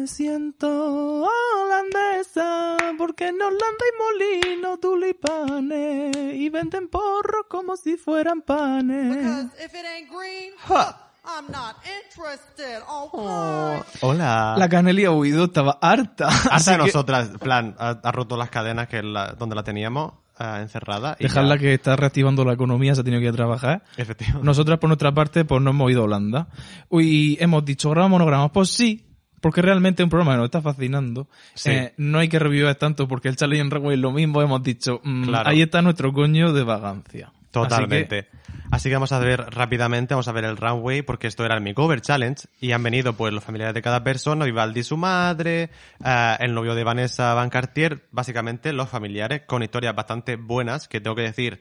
Me siento holandesa porque en Holanda hay molinos tulipanes y venden porros como si fueran panes. If it ain't green, I'm not interested. Okay. Hola. La Canelli ha huido, estaba harta. Harta de que nosotras, en plan, ha, ha roto las cadenas que la- donde la teníamos ah, encerrada. y Dejarla ya- que está reactivando la economía, se ha tenido que ir a trabajar. Efectivamente. Nosotras, por nuestra parte, pues no hemos ido a Holanda. Y hemos dicho, grabamos monogramas. Pues sí, porque realmente es un programa que nos está fascinando. Sí. Eh, no hay que revivir tanto porque el Charlie en Runway es lo mismo. Hemos dicho, mm, Claro. ahí está nuestro coño de vagancia. Totalmente. Así que... vamos a ver rápidamente, vamos a ver el runway, porque esto era el Mi Cover Challenge, y han venido pues los familiares de cada persona, Vivaldi su madre, eh, el novio de Vanessa Van Cartier, básicamente los familiares, con historias bastante buenas, que tengo que decir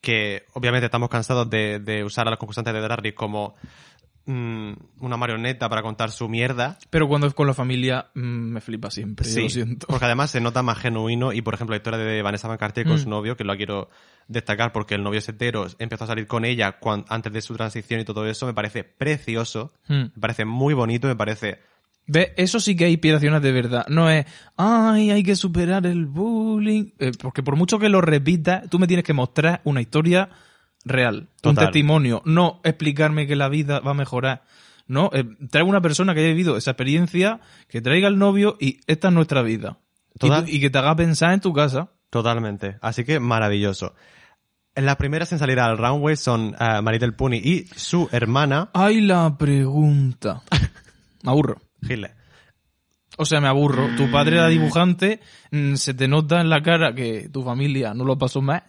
que obviamente estamos cansados de, de usar a los concursantes de Drag Race como mm, una marioneta para contar su mierda, Pero cuando es con la familia, mm, me flipa siempre. yo lo siento. porque además se nota más genuino y por ejemplo la historia de Vanessa Van Cartier con Mm. su novio, que lo quiero destacar porque el novio es hetero, empezó a salir con ella antes de su transición y todo eso, me parece precioso, Mm. me parece muy bonito, me parece... Ve, eso sí que hay inspiraciones de verdad. No es, ay, hay que superar el bullying. Eh, porque por mucho que lo repitas, tú me tienes que mostrar una historia real. Un Total. testimonio. No explicarme que la vida va a mejorar. No, eh, trae una persona que haya vivido esa experiencia, que traiga al novio y esta es nuestra vida. Y, Total. tú- y que te haga pensar en tu casa. Totalmente. Así que maravilloso. En las primeras en salir al runway son uh, Maritel Puni y su hermana, Ay, la pregunta. *laughs* Me aburro. Gile. O sea, me aburro. Tu padre era dibujante, mm, se te nota en la cara que tu familia no lo pasó mal.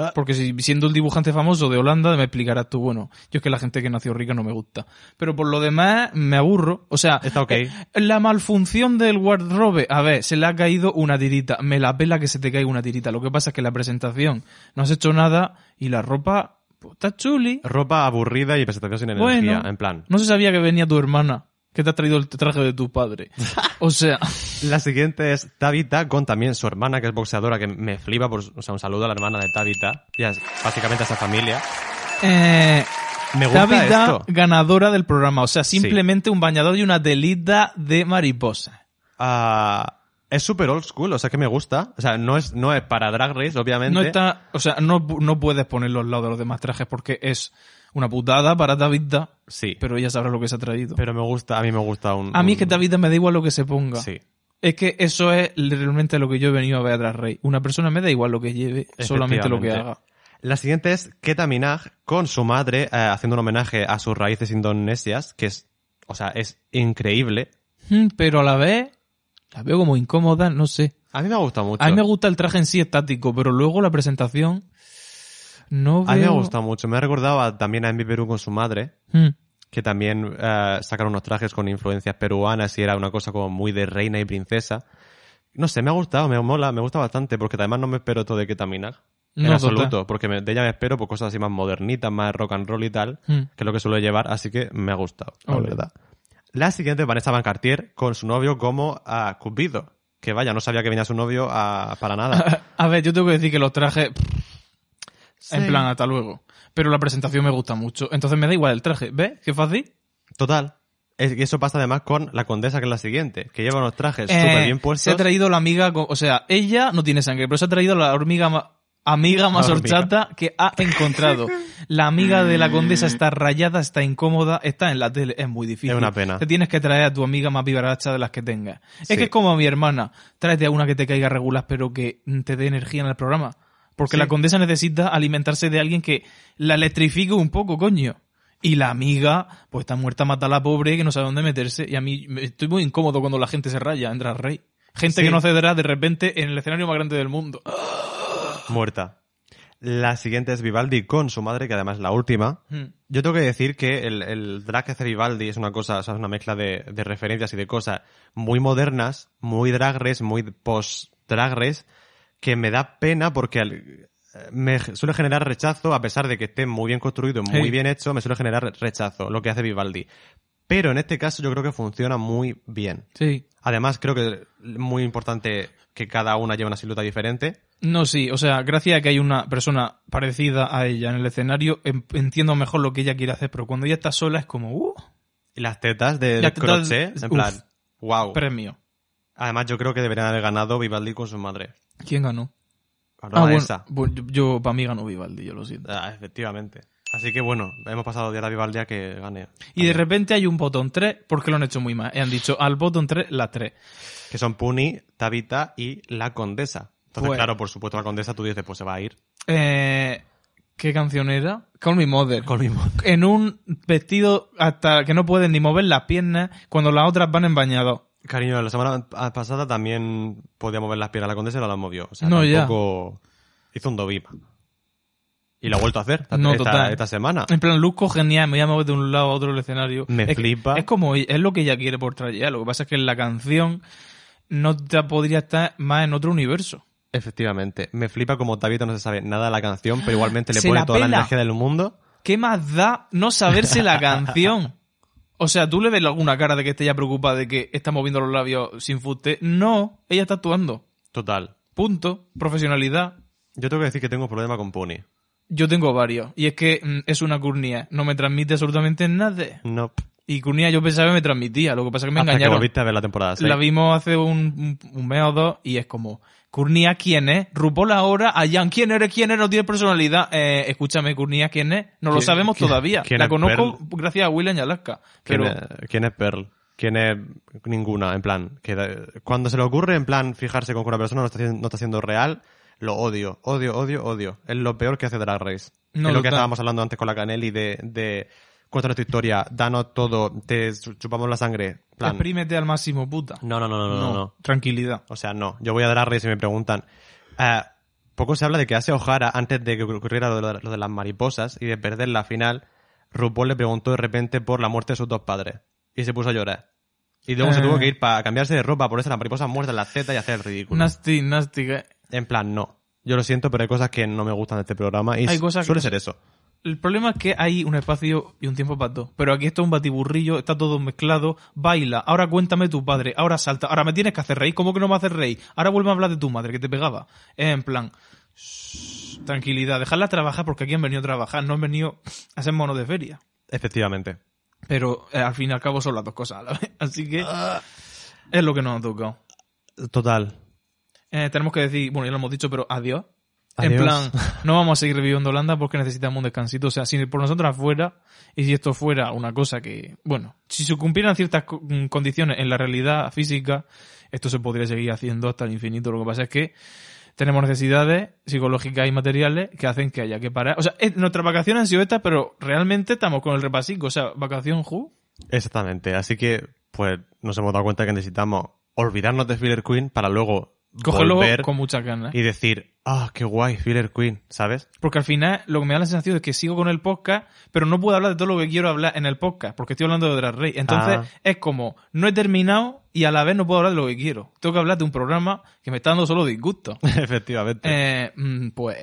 Ah. Porque si siendo el dibujante famoso de Holanda, me explicarás tú, bueno, yo es que la gente que nació rica no me gusta. Pero por lo demás, me aburro. O sea, Está ok. eh, la malfunción del wardrobe, a ver, se le ha caído una tirita. Me la pela que se te caiga una tirita. Lo que pasa es que la presentación no has hecho nada y la ropa, pues, está chuli. Ropa aburrida y presentación sin Bueno. energía, en plan. No se sabía que venía tu hermana, que te ha traído el traje de tu padre. *laughs* O sea, La siguiente es Tabitha con también su hermana, que es boxeadora, que me flipa. Por, o sea, un saludo a la hermana de Tabitha. Y a- básicamente a esa familia. eh, Me gusta Tabitha, esto. ganadora del programa. O sea, simplemente un bañador y una telita de mariposa. Ah, es súper old school, o sea que me gusta. O sea, no es, no es para Drag Race, obviamente. No está, o sea, no, no puedes ponerlo al lado de los demás trajes porque es una putada para Tabitha, Sí, pero, pero ella sabrá lo que se ha traído. me gusta, a mí me gusta un... a mí es que Tabitha me da igual lo que se ponga. Sí, Es que eso es realmente lo que yo he venido a ver Drag Race. Una persona me da igual lo que lleve, solamente lo que haga. La siguiente es Keta Minaj con su madre eh, haciendo un homenaje a sus raíces indonesias, que es, o sea, es increíble. Mm, Pero a la vez, la veo como incómoda, no sé. A mí me gusta mucho. A mí me gusta el traje en sí estático, pero luego la presentación no veo... A mí me gusta mucho. Me ha recordado a- también a Envy Perú con su madre, Mm. que también eh, sacaron unos trajes con influencias peruanas y era una cosa como muy de reina y princesa. No sé, me ha gustado, me mola, me gusta bastante, porque además no me espero todo de Keta Minaj. En No, absoluto, total. porque me- de ella me espero por cosas así más modernitas, más rock and roll y tal, Mm. que es lo que suele llevar, así que me ha gustado, la verdad. La siguiente, Vanessa Van Cartier, con su novio como a Cupido. que vaya, no sabía que venía su novio a- para nada. *laughs* A ver, yo tengo que decir que los trajes, Sí. plan, hasta luego. Pero la presentación me gusta mucho. Entonces me da igual el traje. ¿Ves? ¿Qué fácil? Total. Es que eso pasa además con la condesa, que es la siguiente, que lleva unos trajes Eh, súper bien Se puestos. ha traído la amiga, con- o sea, ella no tiene sangre, pero se ha traído la hormiga ma- amiga más La hormiga. horchata que ha encontrado. La amiga de la condesa está rayada, está incómoda, está en la tele, es muy difícil. Es una pena. Te tienes que traer a tu amiga más vivaracha de las que tengas. Es Sí. que es como a mi hermana, tráete a una que te caiga regular pero que te dé energía en el programa. Porque Sí. la condesa necesita alimentarse de alguien que la electrifique un poco, coño. Y la amiga, pues está muerta, mata a la pobre que no sabe dónde meterse. Y a mí me- estoy muy incómodo cuando la gente se raya en Drag Race. Gente Sí. que no cederá de repente en el escenario más grande del mundo. Muerta. La siguiente es Vivaldi con su madre, que además es la última. Hmm. Yo tengo que decir que el, el drag que hace Vivaldi es una cosa, o sea, es una mezcla de, de referencias y de cosas muy modernas, muy drag race, muy post drag race, que me da pena porque me suele generar rechazo, a pesar de que esté muy bien construido, muy Sí. bien hecho, me suele generar rechazo lo que hace Vivaldi. Pero en este caso yo creo que funciona muy bien. Sí. Además, creo que es muy importante que cada una lleve una silueta diferente. No, sí, o sea, gracias a que hay una persona parecida a ella en el escenario, em- entiendo mejor lo que ella quiere hacer, pero cuando ella está sola es como, uh, Y las tetas de, Las de tetas- crochet, en uf. plan, wow. premio. Además, yo creo que deberían haber ganado Vivaldi con su madre. ¿Quién ganó? Ah, de bueno, esa. bueno, yo, yo para mí ganó Vivaldi, yo lo siento. Ah, efectivamente. Así que bueno, hemos pasado de la Vivaldi a que gane. Y de repente hay un botón 3 porque lo han hecho muy mal. Y han dicho al botón 3 la 3. Que son Puni, Tabita y la Condesa. Entonces, Pues- claro, por supuesto, la Condesa tú dices, pues se va a ir. Eh, ¿Qué canción era? Call Me Mother. Con mi modo. En un vestido hasta que no pueden ni mover las piernas cuando las otras van en bañador. Cariño, la semana pasada también podía mover las piernas la Condesa y no las movió. O sea, No, ya. tampoco hizo un dovip. Y lo ha vuelto a hacer esta, No, esta- total. esta semana. En plan, luzco genial, me voy a mover de un lado a otro del escenario. Me es, flipa. Es como, es lo que ella quiere por traer. Lo que pasa es que en la canción no te podría estar más en otro universo. Efectivamente. Me flipa como Tabita no se sabe nada de la canción, pero igualmente le pone la toda la energía del mundo. ¿Qué más da no saberse la *laughs* canción? O sea, ¿tú le ves alguna cara de que esté ya preocupada de que está moviendo los labios sin fuste? No, ella está actuando. Total. Punto. Profesionalidad. Yo tengo que decir que tengo problema con Puni. Yo tengo varios. Y es que mm, es una curnía. No me transmite absolutamente nada. No. Y curnía yo pensaba que me transmitía. Lo que pasa es que me Hasta que engañaron. volviste a ver la temporada 6. La vimos hace un, un, un mes o dos y es como, Curnía, ¿quién es? RuPaul ahora, Ayan, ¿quién eres? ¿Quién es? No tiene personalidad. Eh, escúchame, Curnía, ¿quién es? No lo ¿Quién- sabemos quién- todavía. quién La conozco Pearl? gracias a William y Alaska. ¿Quién, Pero, es, quién es Pearl? ¿Quién es ninguna? En plan, que cuando se le ocurre, en plan, fijarse con que una persona no está, no está siendo real, lo odio, odio, odio, odio. Es lo peor que hace Drag Race. No, es lo que total. estábamos hablando antes con la Canelli de, de cuéntanos tu historia, danos todo, te chupamos la sangre. Plan, exprímete al máximo, puta. no, no, no, no, no, no. Tranquilidad. O sea, no. Yo voy a Race y me preguntan. eh, poco se habla de que a Ase O'Hara, antes de que ocurriera lo de, lo de las mariposas y de perder la final, RuPaul le preguntó de repente por la muerte de sus dos padres. Y se puso a llorar. Y luego se Eh. tuvo que ir para cambiarse de ropa, ponerse las mariposas muertas en la teta y hacer el ridículo. Nasty, nasty. que- En plan, no. Yo lo siento, pero hay cosas que no me gustan de este programa y Hay cosas que- suele ser eso. El problema es que hay un espacio y un tiempo para todo. Pero aquí esto es un batiburrillo, está todo mezclado. Baila, ahora cuéntame tu padre, ahora salta, ahora me tienes que hacer reír. ¿Cómo que no me haces reír? Ahora vuelve a hablar de tu madre que te pegaba. En plan, shh, tranquilidad, dejarla trabajar porque aquí han venido a trabajar, no han venido a ser monos de feria. Efectivamente. Pero eh, al fin y al cabo son las dos cosas a la vez. *laughs* Así que es lo que nos ha tocado. Total. Eh, tenemos que decir, bueno, ya lo hemos dicho, pero adiós. En plan, no vamos a seguir reviviendo Holanda porque necesitamos un descansito. O sea, si por nosotras fuera, y si esto fuera una cosa que, bueno, si se cumplieran ciertas mm, condiciones en la realidad física, esto se podría seguir haciendo hasta el infinito. Lo que pasa es que tenemos necesidades psicológicas y materiales que hacen que haya que parar. O sea, nuestras vacaciones han sido estas, pero realmente estamos con el repasico. O sea, vacación, ju. Exactamente. Así que, pues, nos hemos dado cuenta que necesitamos olvidarnos de Filler Queen para luego Cogerlo volver con muchas ganas. y decir, ah, qué guay, Filler Queen, ¿sabes? Porque al final lo que me da la sensación es que sigo con el podcast, pero no puedo hablar de todo lo que quiero hablar en el podcast, porque estoy hablando de Drag Race. Entonces Ah. es como, no he terminado y a la vez no puedo hablar de lo que quiero. Tengo que hablar de un programa que me está dando solo disgusto. *laughs* Efectivamente. Eh, mm, pues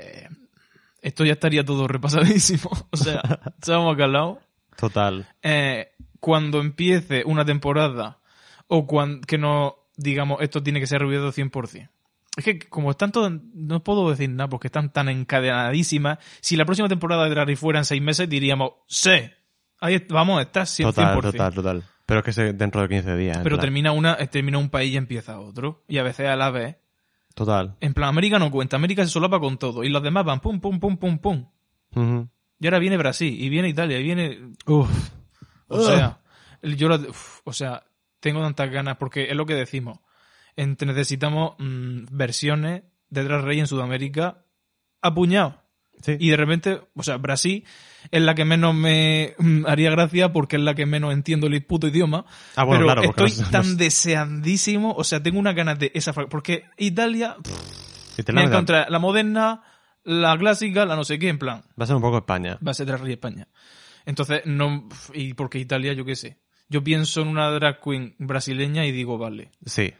esto ya estaría todo repasadísimo. *laughs* O sea, estamos calados. Total. Eh, cuando empiece una temporada o cuando que nos digamos, esto tiene que ser revivido 100%. Es que como están todas, no puedo decir nada porque están tan encadenadísimas. Si la próxima temporada de Drarry fuera en seis meses, diríamos, sí, ahí vamos, estás 100%. Total, total, total. Pero es que dentro de 15 días. Pero termina una, eh, termina un país y empieza otro. Y a veces a la vez. Total. En plan, América no cuenta, América se solapa con todo. Y los demás van pum, pum, pum, pum, pum. Y ahora viene Brasil, y viene Italia, y viene Uf. O sea, yo la- uf, o sea, tengo tantas ganas porque es lo que decimos. Ent- necesitamos mm, versiones de Drag Race en Sudamérica apuñado. Sí. Y de repente, o sea, Brasil es la que menos me mm, haría gracia porque es la que menos entiendo el puto idioma. Ah, bueno, pero claro, estoy no- tan no- deseandísimo, o sea, tengo unas ganas de esa porque Italia pff, te me la- moderna, la clásica, la no sé qué, en plan Va a ser un poco España. va a ser Drag Race España. Entonces, no, y porque Italia, yo qué sé. Yo pienso en una drag queen brasileña y digo, vale. Sí.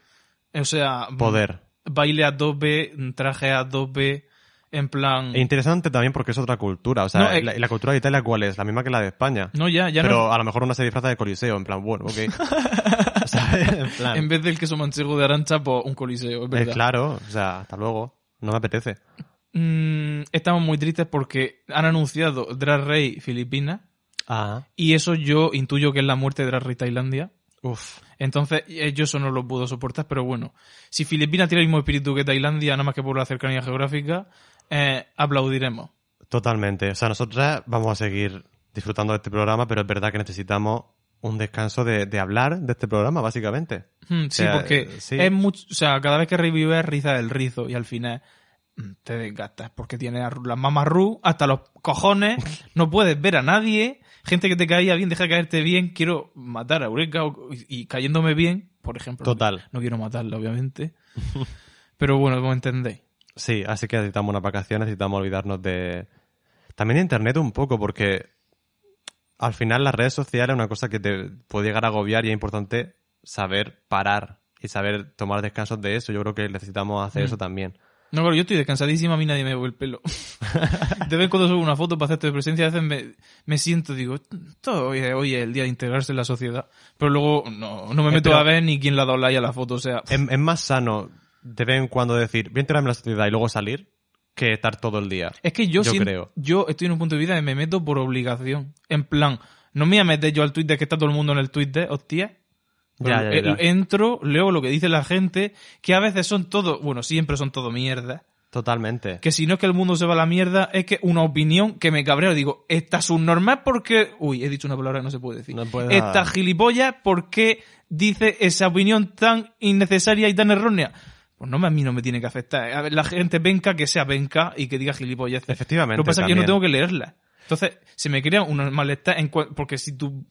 O sea, Poder. baile a 2B, traje a 2B, en plan... E interesante también porque es otra cultura. O sea, No, eh, la, cultura de Italia, ¿cuál es? La misma que la de España. No, ya, ya pero no. a lo mejor una se disfraza de coliseo, en plan, bueno, ok. *laughs* O sea, en plan, En vez del queso manchego de arancha, pues un coliseo, es verdad. claro, o sea, hasta luego. No me apetece. Mm, estamos muy tristes porque han anunciado Drag Race Filipinas Ah. y eso yo intuyo que es la muerte de Drag Race Tailandia. Uf. Entonces, yo eso no lo puedo soportar, pero bueno. Si Filipinas tiene el mismo espíritu que Tailandia, nada más que por la cercanía geográfica, eh, aplaudiremos. Totalmente. O sea, nosotras vamos a seguir disfrutando de este programa, pero es verdad que necesitamos un descanso de, de hablar de este programa, básicamente. Mm, sí, sea, porque sí. es mucho, o sea, cada vez que revives riza del rizo y al final mm, te desgastas porque tienes a las mamarru hasta los cojones, *laughs* no puedes ver a nadie, gente que te caía bien, deja de caerte bien, quiero matar a Eureka y, y cayéndome bien, por ejemplo. Total. No quiero matarla, obviamente. Pero bueno, como entendéis. Sí, así que necesitamos unas vacaciones, necesitamos olvidarnos de... También de Internet un poco, porque al final las redes sociales es una cosa que te puede llegar a agobiar y es importante saber parar y saber tomar descansos de eso. Yo creo que necesitamos hacer Mm. eso también. No, claro, yo estoy descansadísima, a mí nadie me ve el pelo. *laughs* de vez en cuando subo una foto para hacerte de presencia, a veces me, me siento, digo, esto hoy es, hoy es el día de integrarse en la sociedad. Pero luego no, no me Eh, meto pero- a ver ni quién le ha dado like a la foto, o sea... Es, es más sano de vez en cuando decir, voy a integrarme en la sociedad y luego salir, que estar todo el día. Es que yo, Yo siento- creo. yo estoy en un punto de vida que me meto por obligación. En plan, no me voy a meter yo al Twitter que está todo el mundo en el Twitter, hostia. Ya, ya, Eh, ya. Entro, leo lo que dice la gente, que a veces son todo, bueno, siempre son todo mierda. Totalmente. Que si no es que el mundo se va a la mierda, es que una opinión que me cabrea. Digo, esta subnormal porque... Uy, he dicho una palabra que no se puede decir. No puede esta gilipollas porque dice esa opinión tan innecesaria y tan errónea. Pues no, a mí no me tiene que afectar. A ver, la gente venca que sea venca y que diga gilipollas. Efectivamente, Lo que pasa es que yo no tengo que leerla. Entonces, se me crea un malestar en porque si tu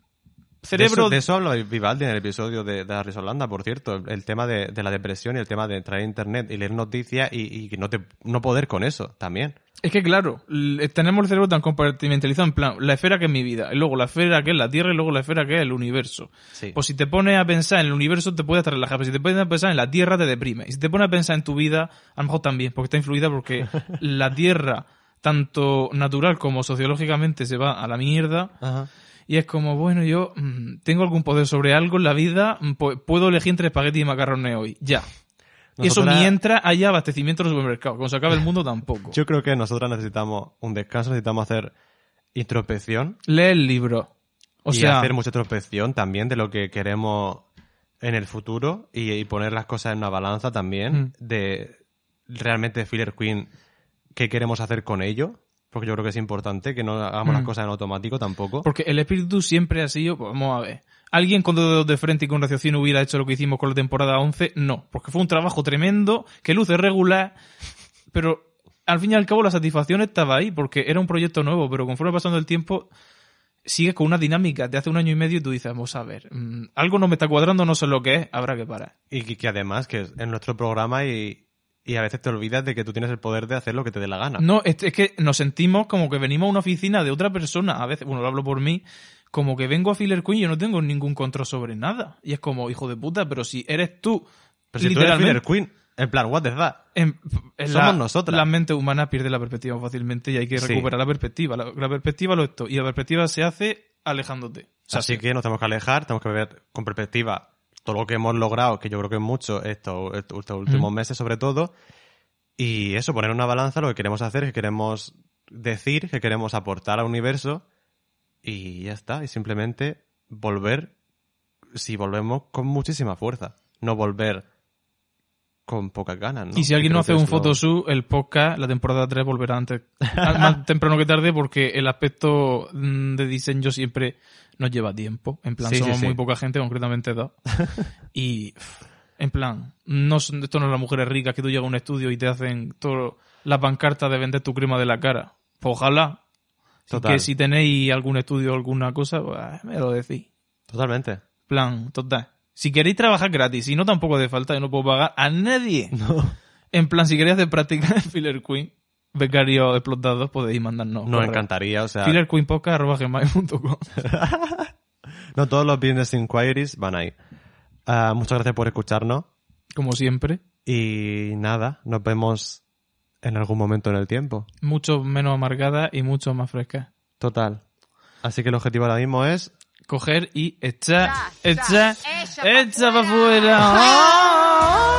De cerebro... eso, de eso Vivaldi en el episodio de, de la Risolanda, por cierto. El, el tema de, de la depresión y el tema de entrar en internet y leer noticias y, y no te no poder con eso también. Es que claro, l- tenemos el cerebro tan compartimentalizado en plan, la esfera que es mi vida, y luego la esfera que es la Tierra y luego la esfera que es el universo. Sí. Pues si te pones a pensar en el universo te puede hasta relajar, pero si te pones a pensar en la Tierra te deprime. Y si te pones a pensar en tu vida, a lo mejor también, porque está influida porque *laughs* la Tierra, tanto natural como sociológicamente, se va a la mierda. Ajá. Y es como, bueno, yo mm, tengo algún poder sobre algo en la vida, mm, pues puedo elegir entre espagueti y macarrones hoy. Ya. Y eso Nosotras- mientras haya abastecimiento en los supermercados. Cuando se acabe el mundo tampoco. Yo creo que nosotras necesitamos un descanso, necesitamos hacer introspección Lee el libro. O y sea, hacer mucha introspección también de lo que queremos en el futuro y, y poner las cosas en una balanza también Mm. de realmente Filler Queen qué queremos hacer con ello. Porque yo creo que es importante que no hagamos las Mm. cosas en automático tampoco. porque el espíritu siempre ha sido, pues vamos a ver, alguien con dos dedos de frente y con raciocinio hubiera hecho lo que hicimos con la temporada 11, no, porque fue un trabajo tremendo, que luce regular, pero al fin y al cabo la satisfacción estaba ahí, porque era un proyecto nuevo, pero conforme pasando el tiempo, sigues con una dinámica de hace un año y medio y tú dices, vamos a ver, mm, algo no me está cuadrando, no sé lo que es, habrá que parar. Y que, que además que es en nuestro programa y, y a veces te olvidas de que tú tienes el poder de hacer lo que te dé la gana. No, es, es que nos sentimos como que venimos a una oficina de otra persona. A veces, bueno, lo hablo por mí, como que vengo a Filler Queen y yo no tengo ningún control sobre nada. Y es como, hijo de puta, pero si eres tú, Pero si tú eres Filler Queen, en plan, what the fuck. en- en Somos la, nosotras. La mente humana pierde la perspectiva fácilmente y hay que Sí. recuperar la perspectiva. La, la perspectiva lo es todo. Y la perspectiva se hace alejándote. O sea, Así sí. que nos tenemos que alejar, tenemos que ver con perspectiva todo lo que hemos logrado, que yo creo que es mucho estos, últimos Mm. meses sobre todo. Y eso, poner una balanza lo que queremos hacer, que queremos decir, que queremos aportar al universo. Y ya está. Y simplemente volver, si volvemos con muchísima fuerza. No volver con pocas ganas. ¿no? Y si alguien no hace un lo- photoshoot, el podcast, la temporada 3 volverá antes, *laughs* más temprano que tarde, porque el aspecto mm, de diseño siempre nos lleva tiempo. En plan, Sí, somos sí. muy poca gente, concretamente dos. *laughs* y, en plan, no son, esto no es las mujeres ricas que tú llegas a un estudio y te hacen todo, la pancarta de vender tu crema de la cara. Pues ojalá. Total. que si tenéis algún estudio o alguna cosa, pues, me lo decís. Totalmente. plan, total. Si queréis trabajar gratis, si no tampoco hace falta, yo no puedo pagar a nadie. En plan, si queréis hacer práctica en Filler Queen, becario explotados, podéis mandarnos. Nos encantaría, o sea, Fillerqueenpodcast.gmail.com *laughs* no todos los business inquiries van ahí. Ah, muchas gracias por escucharnos Como siempre. y nada, nos vemos en algún momento en el tiempo. Mucho menos amargada y mucho más fresca. Total. Así que el objetivo ahora mismo es Coger y echar, echar, echar para fuera. afuera. *laughs*